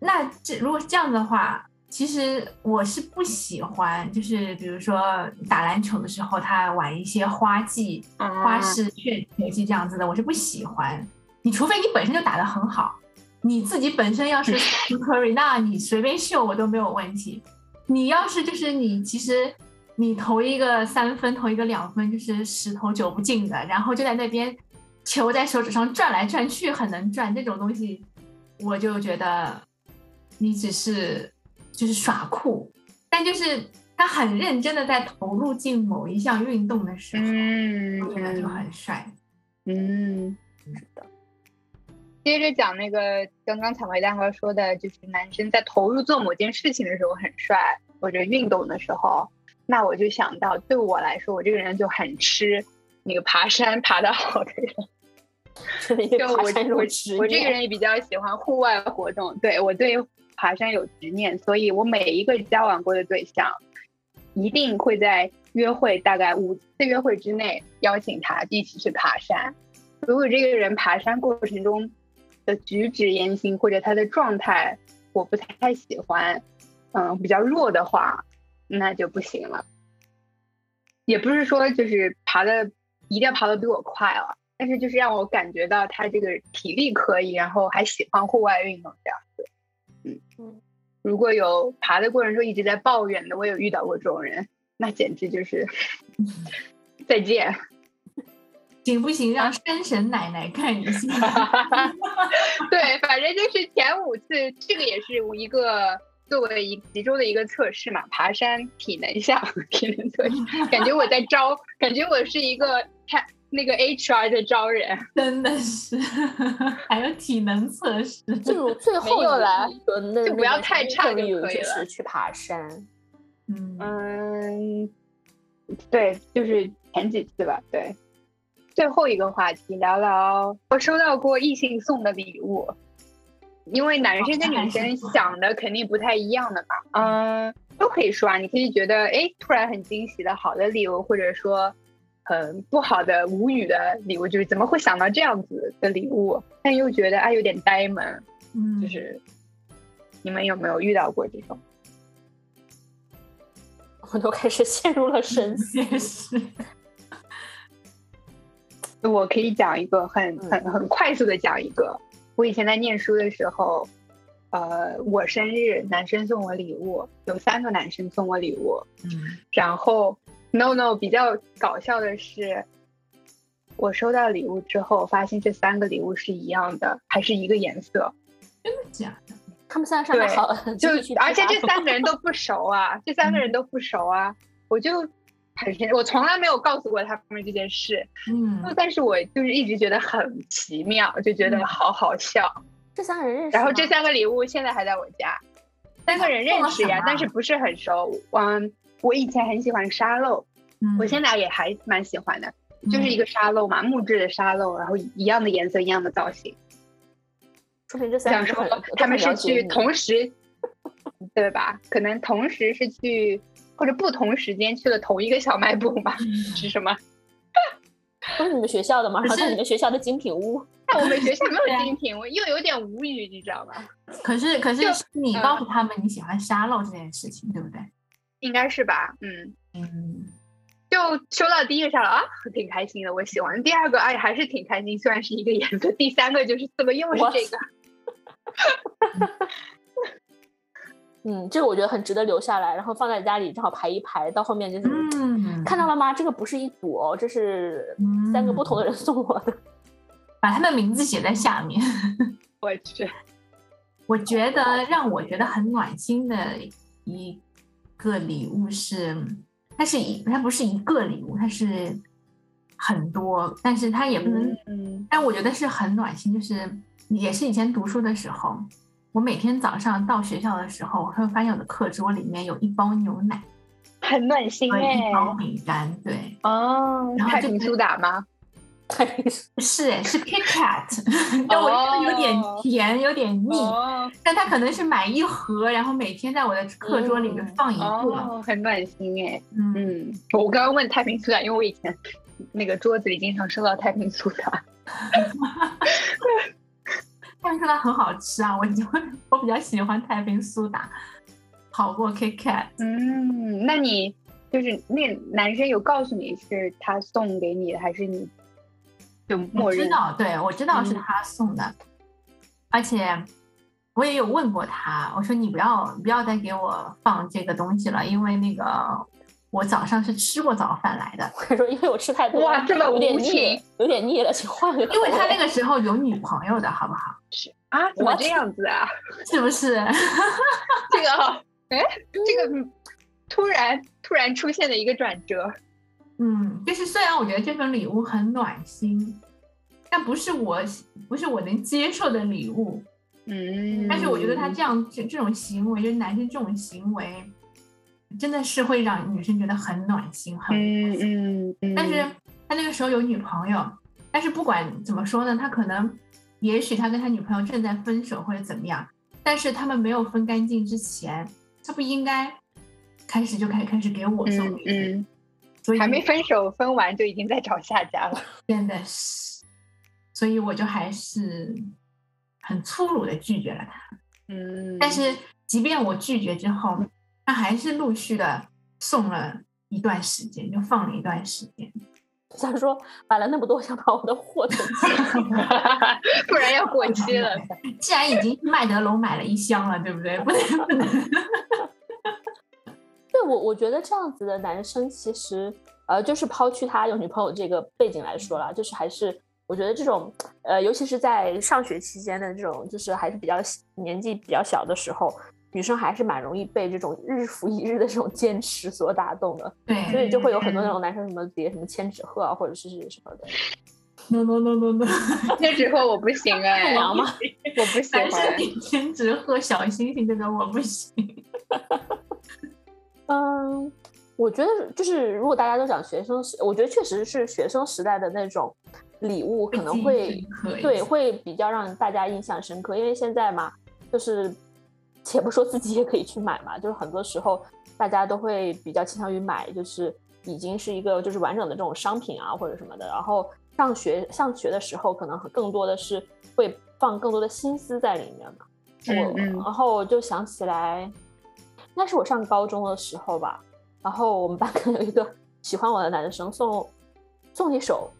Speaker 5: 那这如果是这样的话，其实我是不喜欢，就是比如说打篮球的时候，他玩一些花技、花式旋球技这样子的，我是不喜欢。你除非你本身就打得很好，你自己本身要是 Curry，[laughs] 那你随便秀我都没有问题。你要是就是你其实你投一个三分，投一个两分，就是十投九不进的，然后就在那边球在手指上转来转去，很能转这种东西，我就觉得你只是就是耍酷。但就是他很认真的在投入进某一项运动的时候，
Speaker 4: 嗯
Speaker 5: 我觉得就很帅。
Speaker 4: 嗯。
Speaker 6: 是的，
Speaker 4: 接着讲那个刚刚草莓蛋糕说的，就是男生在投入做某件事情的时候很帅，或者运动的时候，那我就想到，对我来说，我这个人就很吃那个爬山爬得好的人。[laughs] 就我我我这个人也比较喜欢户外活动，对我对爬山有执念，所以我每一个交往过的对象，一定会在约会大概五次约会之内邀请他一起去爬山。如果这个人爬山过程中的举止言行或者他的状态我不太喜欢，嗯，比较弱的话，那就不行了。也不是说就是爬的一定要爬的比我快了。但是就是让我感觉到他这个体力可以，然后还喜欢户外运动这样子。嗯，如果有爬的过程中一直在抱怨的，我有遇到过这种人，那简直就是 [laughs] 再见。
Speaker 5: 行不行？让山神奶奶看一下。[laughs]
Speaker 4: 对，反正就是前五次，这个也是一个作为一其中的一个测试嘛，爬山体能项体能测试。感觉我在招，感觉我是一个看。那个 HR 在招人
Speaker 5: 真的是，还有体能测试，
Speaker 6: 进入 [laughs] 最后
Speaker 4: 有来就不要太差就可以
Speaker 6: 了。
Speaker 4: 是
Speaker 6: 去爬山，
Speaker 5: 嗯
Speaker 4: 嗯，对，就是前几次吧。对，最后一个话题聊聊我收到过异性送的礼物，因为男生跟女生 [laughs] 想的肯定不太一样的嘛。嗯，都可以说啊，你可以觉得哎，突然很惊喜的好的礼物，或者说。很不好的无语的礼物，就是怎么会想到这样子的礼物？但又觉得啊有点呆萌，
Speaker 5: 嗯，
Speaker 4: 就是你们有没有遇到过这种？[laughs]
Speaker 6: 我都开始陷入了深思。[laughs]
Speaker 5: 是，
Speaker 4: 我可以讲一个很很很快速的讲一个。我以前在念书的时候，呃，我生日男生送我礼物，有三个男生送我礼物，
Speaker 5: 嗯，
Speaker 4: 然后。No No，比较搞笑的是，我收到礼物之后，发现这三个礼物是一样的，还是一个颜色。
Speaker 5: 真的假的？
Speaker 6: 他们三个上面好，
Speaker 4: 就而且这三个人都不熟啊，这三个人都不熟啊，我就我从来没有告诉过他们这件事，
Speaker 5: 嗯，
Speaker 4: 但是我就是一直觉得很奇妙，就觉得好好笑。
Speaker 6: 这三个人认识，
Speaker 4: 然后这三个礼物现在还在我家，三个人认识呀，但是不是很熟，嗯。我以前很喜欢沙漏，我现在也还蛮喜欢的，就是一个沙漏嘛，木质的沙漏，然后一样的颜色，一样的造型。
Speaker 6: 说明这三
Speaker 4: 个人他们是去同时，对吧？可能同时是去或者不同时间去了同一个小卖部吧？是什么？[laughs]
Speaker 6: 都是你们学校的吗？好像你们学校的精品屋。
Speaker 4: 那我们学校没有精品，屋又有点无语，你知道吧？[laughs]
Speaker 5: 可是可是你告诉他们你喜欢沙漏这件事情，对不对？
Speaker 4: 应该是吧，嗯
Speaker 5: 嗯，
Speaker 4: 就收到第一个沙漏啊，挺开心的，我喜欢。第二个哎，还是挺开心，虽然是一个颜色。第三个就是怎么又是这个？[laughs]
Speaker 6: 嗯，这个我觉得很值得留下来，然后放在家里正好排一排，到后面就是，
Speaker 5: 嗯，
Speaker 6: 看到了吗？这个不是一组哦，这是三个不同的人送我的，[laughs]
Speaker 5: 把他的名字写在下面。
Speaker 4: 我去，
Speaker 5: 我觉得让我觉得很暖心的一。个礼物是，它是一，它不是一个礼物，它是很多，但是它也不能，
Speaker 4: 嗯，
Speaker 5: 但我觉得是很暖心，就是也是以前读书的时候，我每天早上到学校的时候，我会发现我的课桌里面有一包牛奶，[laughs]
Speaker 4: 很暖心
Speaker 5: 哎，一包饼干，对，
Speaker 4: 哦，
Speaker 5: 然后
Speaker 4: 太平苏打吗？[laughs]
Speaker 5: 是哎，是 Kit Kat，[laughs] 但我觉得有点
Speaker 4: 哦
Speaker 5: 甜，有点腻。
Speaker 4: 哦
Speaker 5: 但他可能是买一盒，然后每天在我的课桌里面放一个。
Speaker 4: 哦，很暖心哎。
Speaker 5: 嗯，
Speaker 4: 嗯，我刚刚问太平苏打，因为我以前那个桌子里经常收到太平苏打。
Speaker 5: 太平苏打很好吃啊，我就我比较喜欢太平苏打，好过 Kat。
Speaker 4: 嗯，那你就是那男生有告诉你是他送给你的，还是你就
Speaker 5: 我
Speaker 4: 默认？
Speaker 5: 知道，对我知道是
Speaker 4: 嗯
Speaker 5: 他送的，而且我也有问过他，我说你不要不要再给我放这个东西了，因为那个我早上是吃过早饭来的，
Speaker 6: 他说因为我吃太多，
Speaker 4: 哇这么
Speaker 6: 有点腻有点腻了，请换个。
Speaker 5: 因为他那个时候有女朋友的好不好？
Speaker 4: 是啊，怎么这样子啊？[laughs]
Speaker 5: 是不是？
Speaker 4: 这个，[laughs] 哎，这个嗯突然突然出现的一个转折。
Speaker 5: 嗯，就是虽然我觉得这份礼物很暖心，但不是我不是我能接受的礼物。
Speaker 4: 嗯
Speaker 5: 但是我觉得他这样这这种行为，就是男生这种行为，真的是会让女生觉得很暖心，很
Speaker 4: 嗯嗯嗯，
Speaker 5: 但是他那个时候有女朋友，但是不管怎么说呢，他可能也许他跟他女朋友正在分手或者怎么样，但是他们没有分干净之前，他不应该开始就开开始给我送
Speaker 4: 嗯
Speaker 5: 礼物，
Speaker 4: 嗯，
Speaker 5: 所以
Speaker 4: 还没分手，分完就已经在找下家了。[laughs]
Speaker 5: 真的是，所以我就还是很粗鲁的拒绝了他。
Speaker 4: 嗯，
Speaker 5: 但是即便我拒绝之后，他还是陆续的送了一段时间，就放了一段时间。[laughs]
Speaker 6: 想说买了那么多，想把我的货囤起来。[laughs]
Speaker 4: 不然要过期了。[laughs]
Speaker 5: 既然已经麦德龙买了一箱了，对不对？不能不能。
Speaker 6: 对我，我觉得这样子的男生其实，呃，就是抛去他有女朋友这个背景来说了，就是还是我觉得这种，呃，尤其是在上学期间的这种，就是还是比较年纪比较小的时候，女生还是蛮容易被这种日复一日的这种坚持所打动的，所以就会有很多那种男生什么叠什么千纸鹤啊，或者是什么的
Speaker 5: ，，no no no no no，[laughs]
Speaker 4: 千纸鹤我不行 [laughs] 哎，
Speaker 6: 太娘吗？
Speaker 4: 我不喜
Speaker 5: 男生
Speaker 4: 欢。
Speaker 5: 千纸鹤小星星这种我不行。[laughs]
Speaker 6: 嗯，我觉得就是如果大家都讲学生时，我觉得确实是学生时代的那种礼物可能会对会比较让大家印象深刻，因为现在嘛，就是且不说自己也可以去买嘛，就是很多时候大家都会比较倾向于买，就是已经是一个就是完整的这种商品啊或者什么的，然后上学上学的时候可能更多的是会放更多的心思在里面嘛。我然后我就想起来，应该是我上高中的时候吧，然后我们班 [laughs] 可能有一个喜欢我的男生送送一首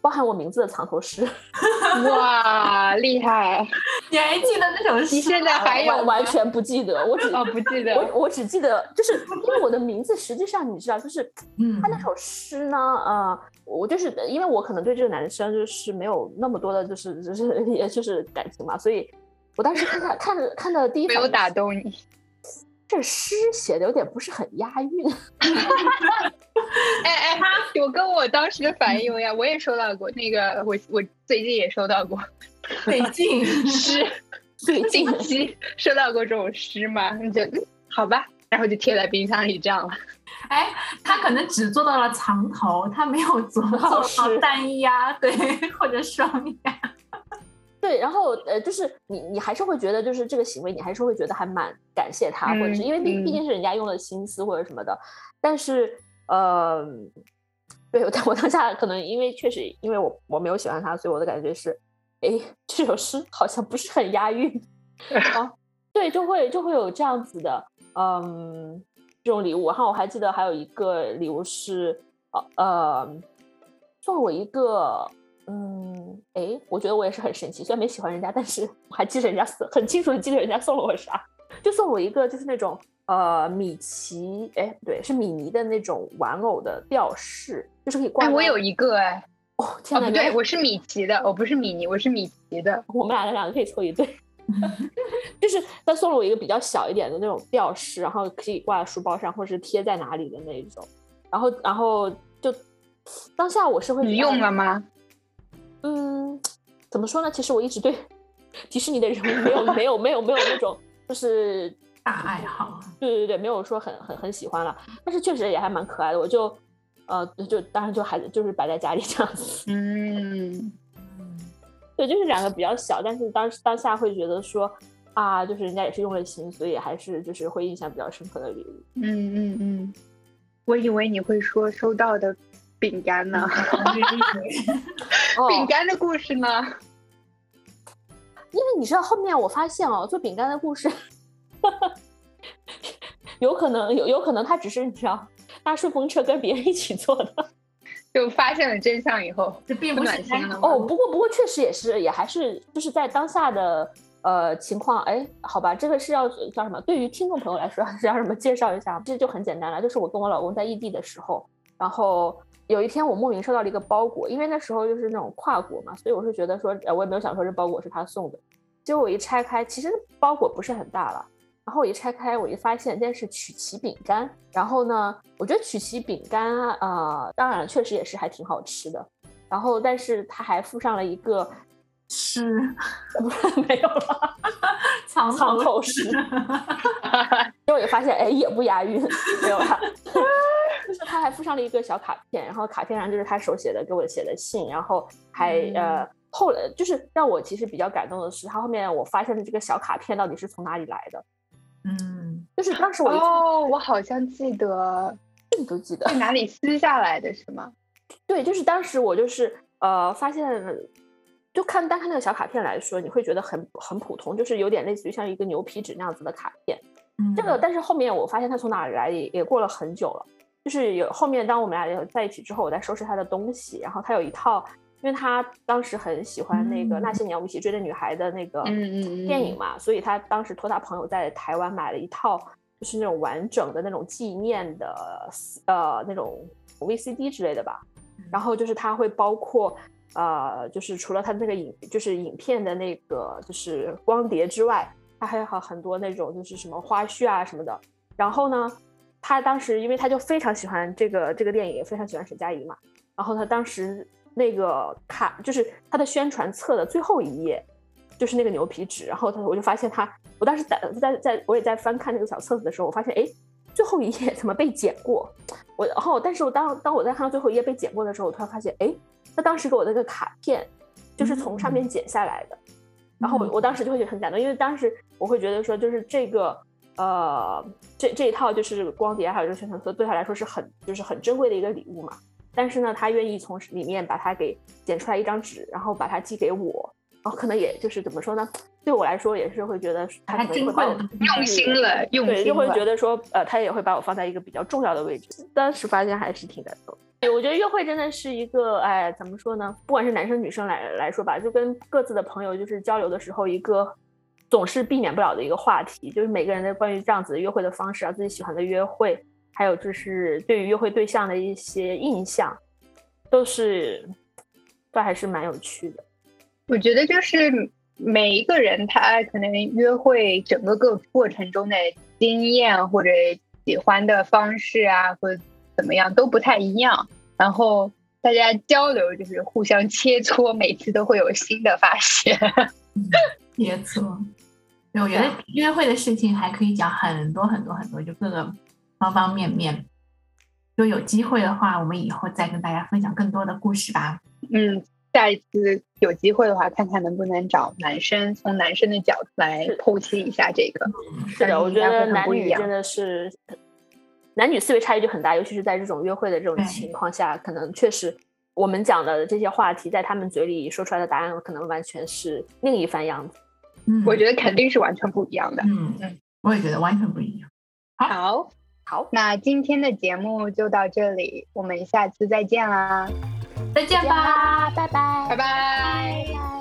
Speaker 6: 包含我名字的藏头诗，[laughs]
Speaker 4: 哇，厉害！
Speaker 5: 你还记得那首诗吗？
Speaker 4: 你现在还有
Speaker 6: 完完全不记得，我只
Speaker 4: 哦，不记得。
Speaker 6: 我我只记得，就是因为我的名字，实际上你知道，就是
Speaker 5: 嗯
Speaker 6: 他那首诗呢，呃，我就是因为我可能对这个男生就是没有那么多的，就是就是 [laughs] 也就是感情嘛，所以我当时看他看着看的第一
Speaker 4: 没有
Speaker 6: 反应是
Speaker 4: 打动你。
Speaker 6: 这诗写的有点不是很押韵，[laughs]
Speaker 4: 哎哎，我跟我当时的反应一样，我也收到过那个，我我最近也收到过
Speaker 5: 最近 [laughs]
Speaker 4: 诗，
Speaker 6: 最近
Speaker 4: 近期收到过这种诗嘛，你就嗯好吧，然后就贴在冰箱里这样了。
Speaker 5: 哎，他可能只做到了藏头，他没有做做到
Speaker 6: 是
Speaker 5: 单压，对，或者双压。
Speaker 6: 对，然后呃，就是你你还是会觉得，就是这个行为，你还是会觉得还蛮感谢他，或者是
Speaker 4: 嗯
Speaker 6: 因为毕毕
Speaker 4: 嗯
Speaker 6: 竟是人家用了心思或者什么的，但是呃，[laughs] 对我我当下可能因为确实因为我我没有喜欢他，所以我的感觉是，哎，这首诗好像不是很押韵，[laughs] 啊，对，就会就会有这样子的，嗯，这种礼物。然后我还记得还有一个礼物是，呃呃，送我一个。嗯，哎，我觉得我也是很神奇，虽然没喜欢人家，但是我还记得人家送，很清楚的记得人家送了我啥，就送我一个就是那种呃米奇，哎，不对，是米妮的那种玩偶的吊饰，就是可以挂
Speaker 4: 哎，我有一个哎，
Speaker 6: 哦，
Speaker 4: 哦
Speaker 6: 天哪，
Speaker 4: 不对，我是米奇的，我不是米妮，我是米奇的。
Speaker 6: 我们俩的两个可以凑一对。[laughs] 就是他送了我一个比较小一点的那种吊饰，然后可以挂在书包上，或者是贴在哪里的那一种。然后，然后就当下我是会
Speaker 4: 你用了吗？
Speaker 6: 嗯，怎么说呢？其实我一直对迪士尼的人物没有没有没有没有那种就是
Speaker 5: 大爱好，
Speaker 6: 对对对，没有说很很很喜欢了，但是确实也还蛮可爱的。我就呃，就当然就还就是摆在家里这样子。
Speaker 4: 嗯，[laughs]
Speaker 6: 对，就是两个比较小，但是当当下会觉得说啊，就是人家也是用了心，所以还是就是会印象比较深刻的礼物。
Speaker 4: 嗯嗯嗯，我以为你会说收到的饼干呢，[laughs]
Speaker 6: 哦
Speaker 4: 饼干的故事呢？
Speaker 6: 因为你知道后面我发现哦，做饼干的故事，[laughs] 有可能有有可能他只是你知道搭顺风车跟别人一起做的。
Speaker 4: 就发现了真相以后，
Speaker 5: 这并不
Speaker 4: 暖心了
Speaker 6: 哦，不过不过确实也是，也还是就是在当下的呃情况，哎，好吧，这个是要叫什么？对于听众朋友来说是要什么介绍一下？这就很简单了，就是我跟我老公在异地的时候，然后有一天我莫名收到了一个包裹，因为那时候就是那种跨国嘛，所以我是觉得说，呃我也没有想说这包裹是他送的，结果我一拆开，其实包裹不是很大了。然后我一拆开，我一发现这是曲奇饼干。然后呢，我觉得曲奇饼干啊，呃，当然确实也是还挺好吃的。然后，但是它还附上了一个
Speaker 5: 是 [laughs] [laughs]
Speaker 6: 没有了 [laughs]
Speaker 5: 藏头
Speaker 6: 诗，结果也发现哎也不押韵，没有了。就是他还附上了一个小卡片，然后卡片上就是他手写的给我写的信，然后还、呃后来就是让我其实比较感动的是，他后面我发现的这个小卡片到底是从哪里来的，
Speaker 5: 嗯，
Speaker 6: 就是当时我
Speaker 4: 哦，我好像记得
Speaker 6: 你都记得，
Speaker 4: 在哪里撕下来的是吗？[laughs]
Speaker 6: 对，就是当时我就是呃发现，就看单看那个小卡片来说，你会觉得很很普通，就是有点类似于像一个牛皮纸那样子的卡片。
Speaker 5: 嗯
Speaker 6: 这个，但是后面我发现它从哪里来也也过了很久了，就是有后面当我们俩在一起之后，我在收拾他的东西，然后他有一套，因为他当时很喜欢那个《那些年我们一起追的女孩》的那个
Speaker 4: 嗯嗯嗯
Speaker 6: 电影嘛，所以他当时托他朋友在台湾买了一套，就是那种完整的那种纪念的呃那种 VCD 之类的吧。然后就是它会包括呃，就是除了它那个影就是影片的那个就是光碟之外，它还有很多那种就是什么花絮啊什么的。然后呢，他当时因为他就非常喜欢这个这个电影，也非常喜欢沈佳宜嘛。然后他当时那个卡就是他的宣传册的最后一页，就是那个牛皮纸。然后他我就发现他，我当时在在在我也在翻看那个小册子的时候，我发现哎，最后一页怎么被剪过？我然后，但是我当当我在看到最后一页被剪过的时候，我突然发现，哎，他当时给我那个卡片就是从上面剪下来的。然后我我当时就会觉得很感动，因为当时我会觉得说，就是这个呃这这一套就是光碟还有这个宣传册，对他来说是很就是很珍贵的一个礼物嘛。但是呢，他愿意从里面把它给剪出来一张纸，然后把它寄给我，然后可能也就是怎么说呢？对我来说也是会觉得他
Speaker 5: 还
Speaker 6: 可能会把我
Speaker 5: 珍贵的
Speaker 4: 用心了，用
Speaker 6: 对，就会。觉得说，呃，他也会把我放在一个比较重要的位置。当时发现还是挺感动。对，我觉得约会真的是一个，哎，怎么说呢？不管是男生女生来来说吧，就跟各自的朋友就是交流的时候，一个总是避免不了的一个话题，就是每个人的关于这样子的约会的方式啊，自己喜欢的约会，还有就是对于约会对象的一些印象，都是都还是蛮有趣的。
Speaker 4: 我觉得就是每一个人他可能约会整个个过程中的经验或者喜欢的方式啊，或者怎么样都不太一样，然后大家交流就是互相切磋，每次都会有新的发现。[laughs]
Speaker 5: 没错。对，我觉得约会的事情还可以讲很多很多很多，就各个方方面面。就有机会的话，我们以后再跟大家分享更多的故事吧。
Speaker 4: 嗯，下一次有机会的话，看看能不能找男生从男生的角度来剖析一下这个。
Speaker 6: 是的，我觉得男
Speaker 4: 不一样
Speaker 6: 女真的是男女思维差异就很大，尤其是在这种约会的这种情况下，可能确实我们讲的这些话题，在他们嘴里说出来的答案，可能完全是另一番样子。
Speaker 5: 嗯，
Speaker 4: 我觉得肯定是完全不一样的。
Speaker 5: 嗯，我也觉得完全不一样。
Speaker 4: 好，
Speaker 6: 好，
Speaker 4: 那今天的节目就到这里，我们下次再见啦，
Speaker 5: 再见吧。
Speaker 6: 拜拜，
Speaker 4: 拜拜。
Speaker 6: 拜。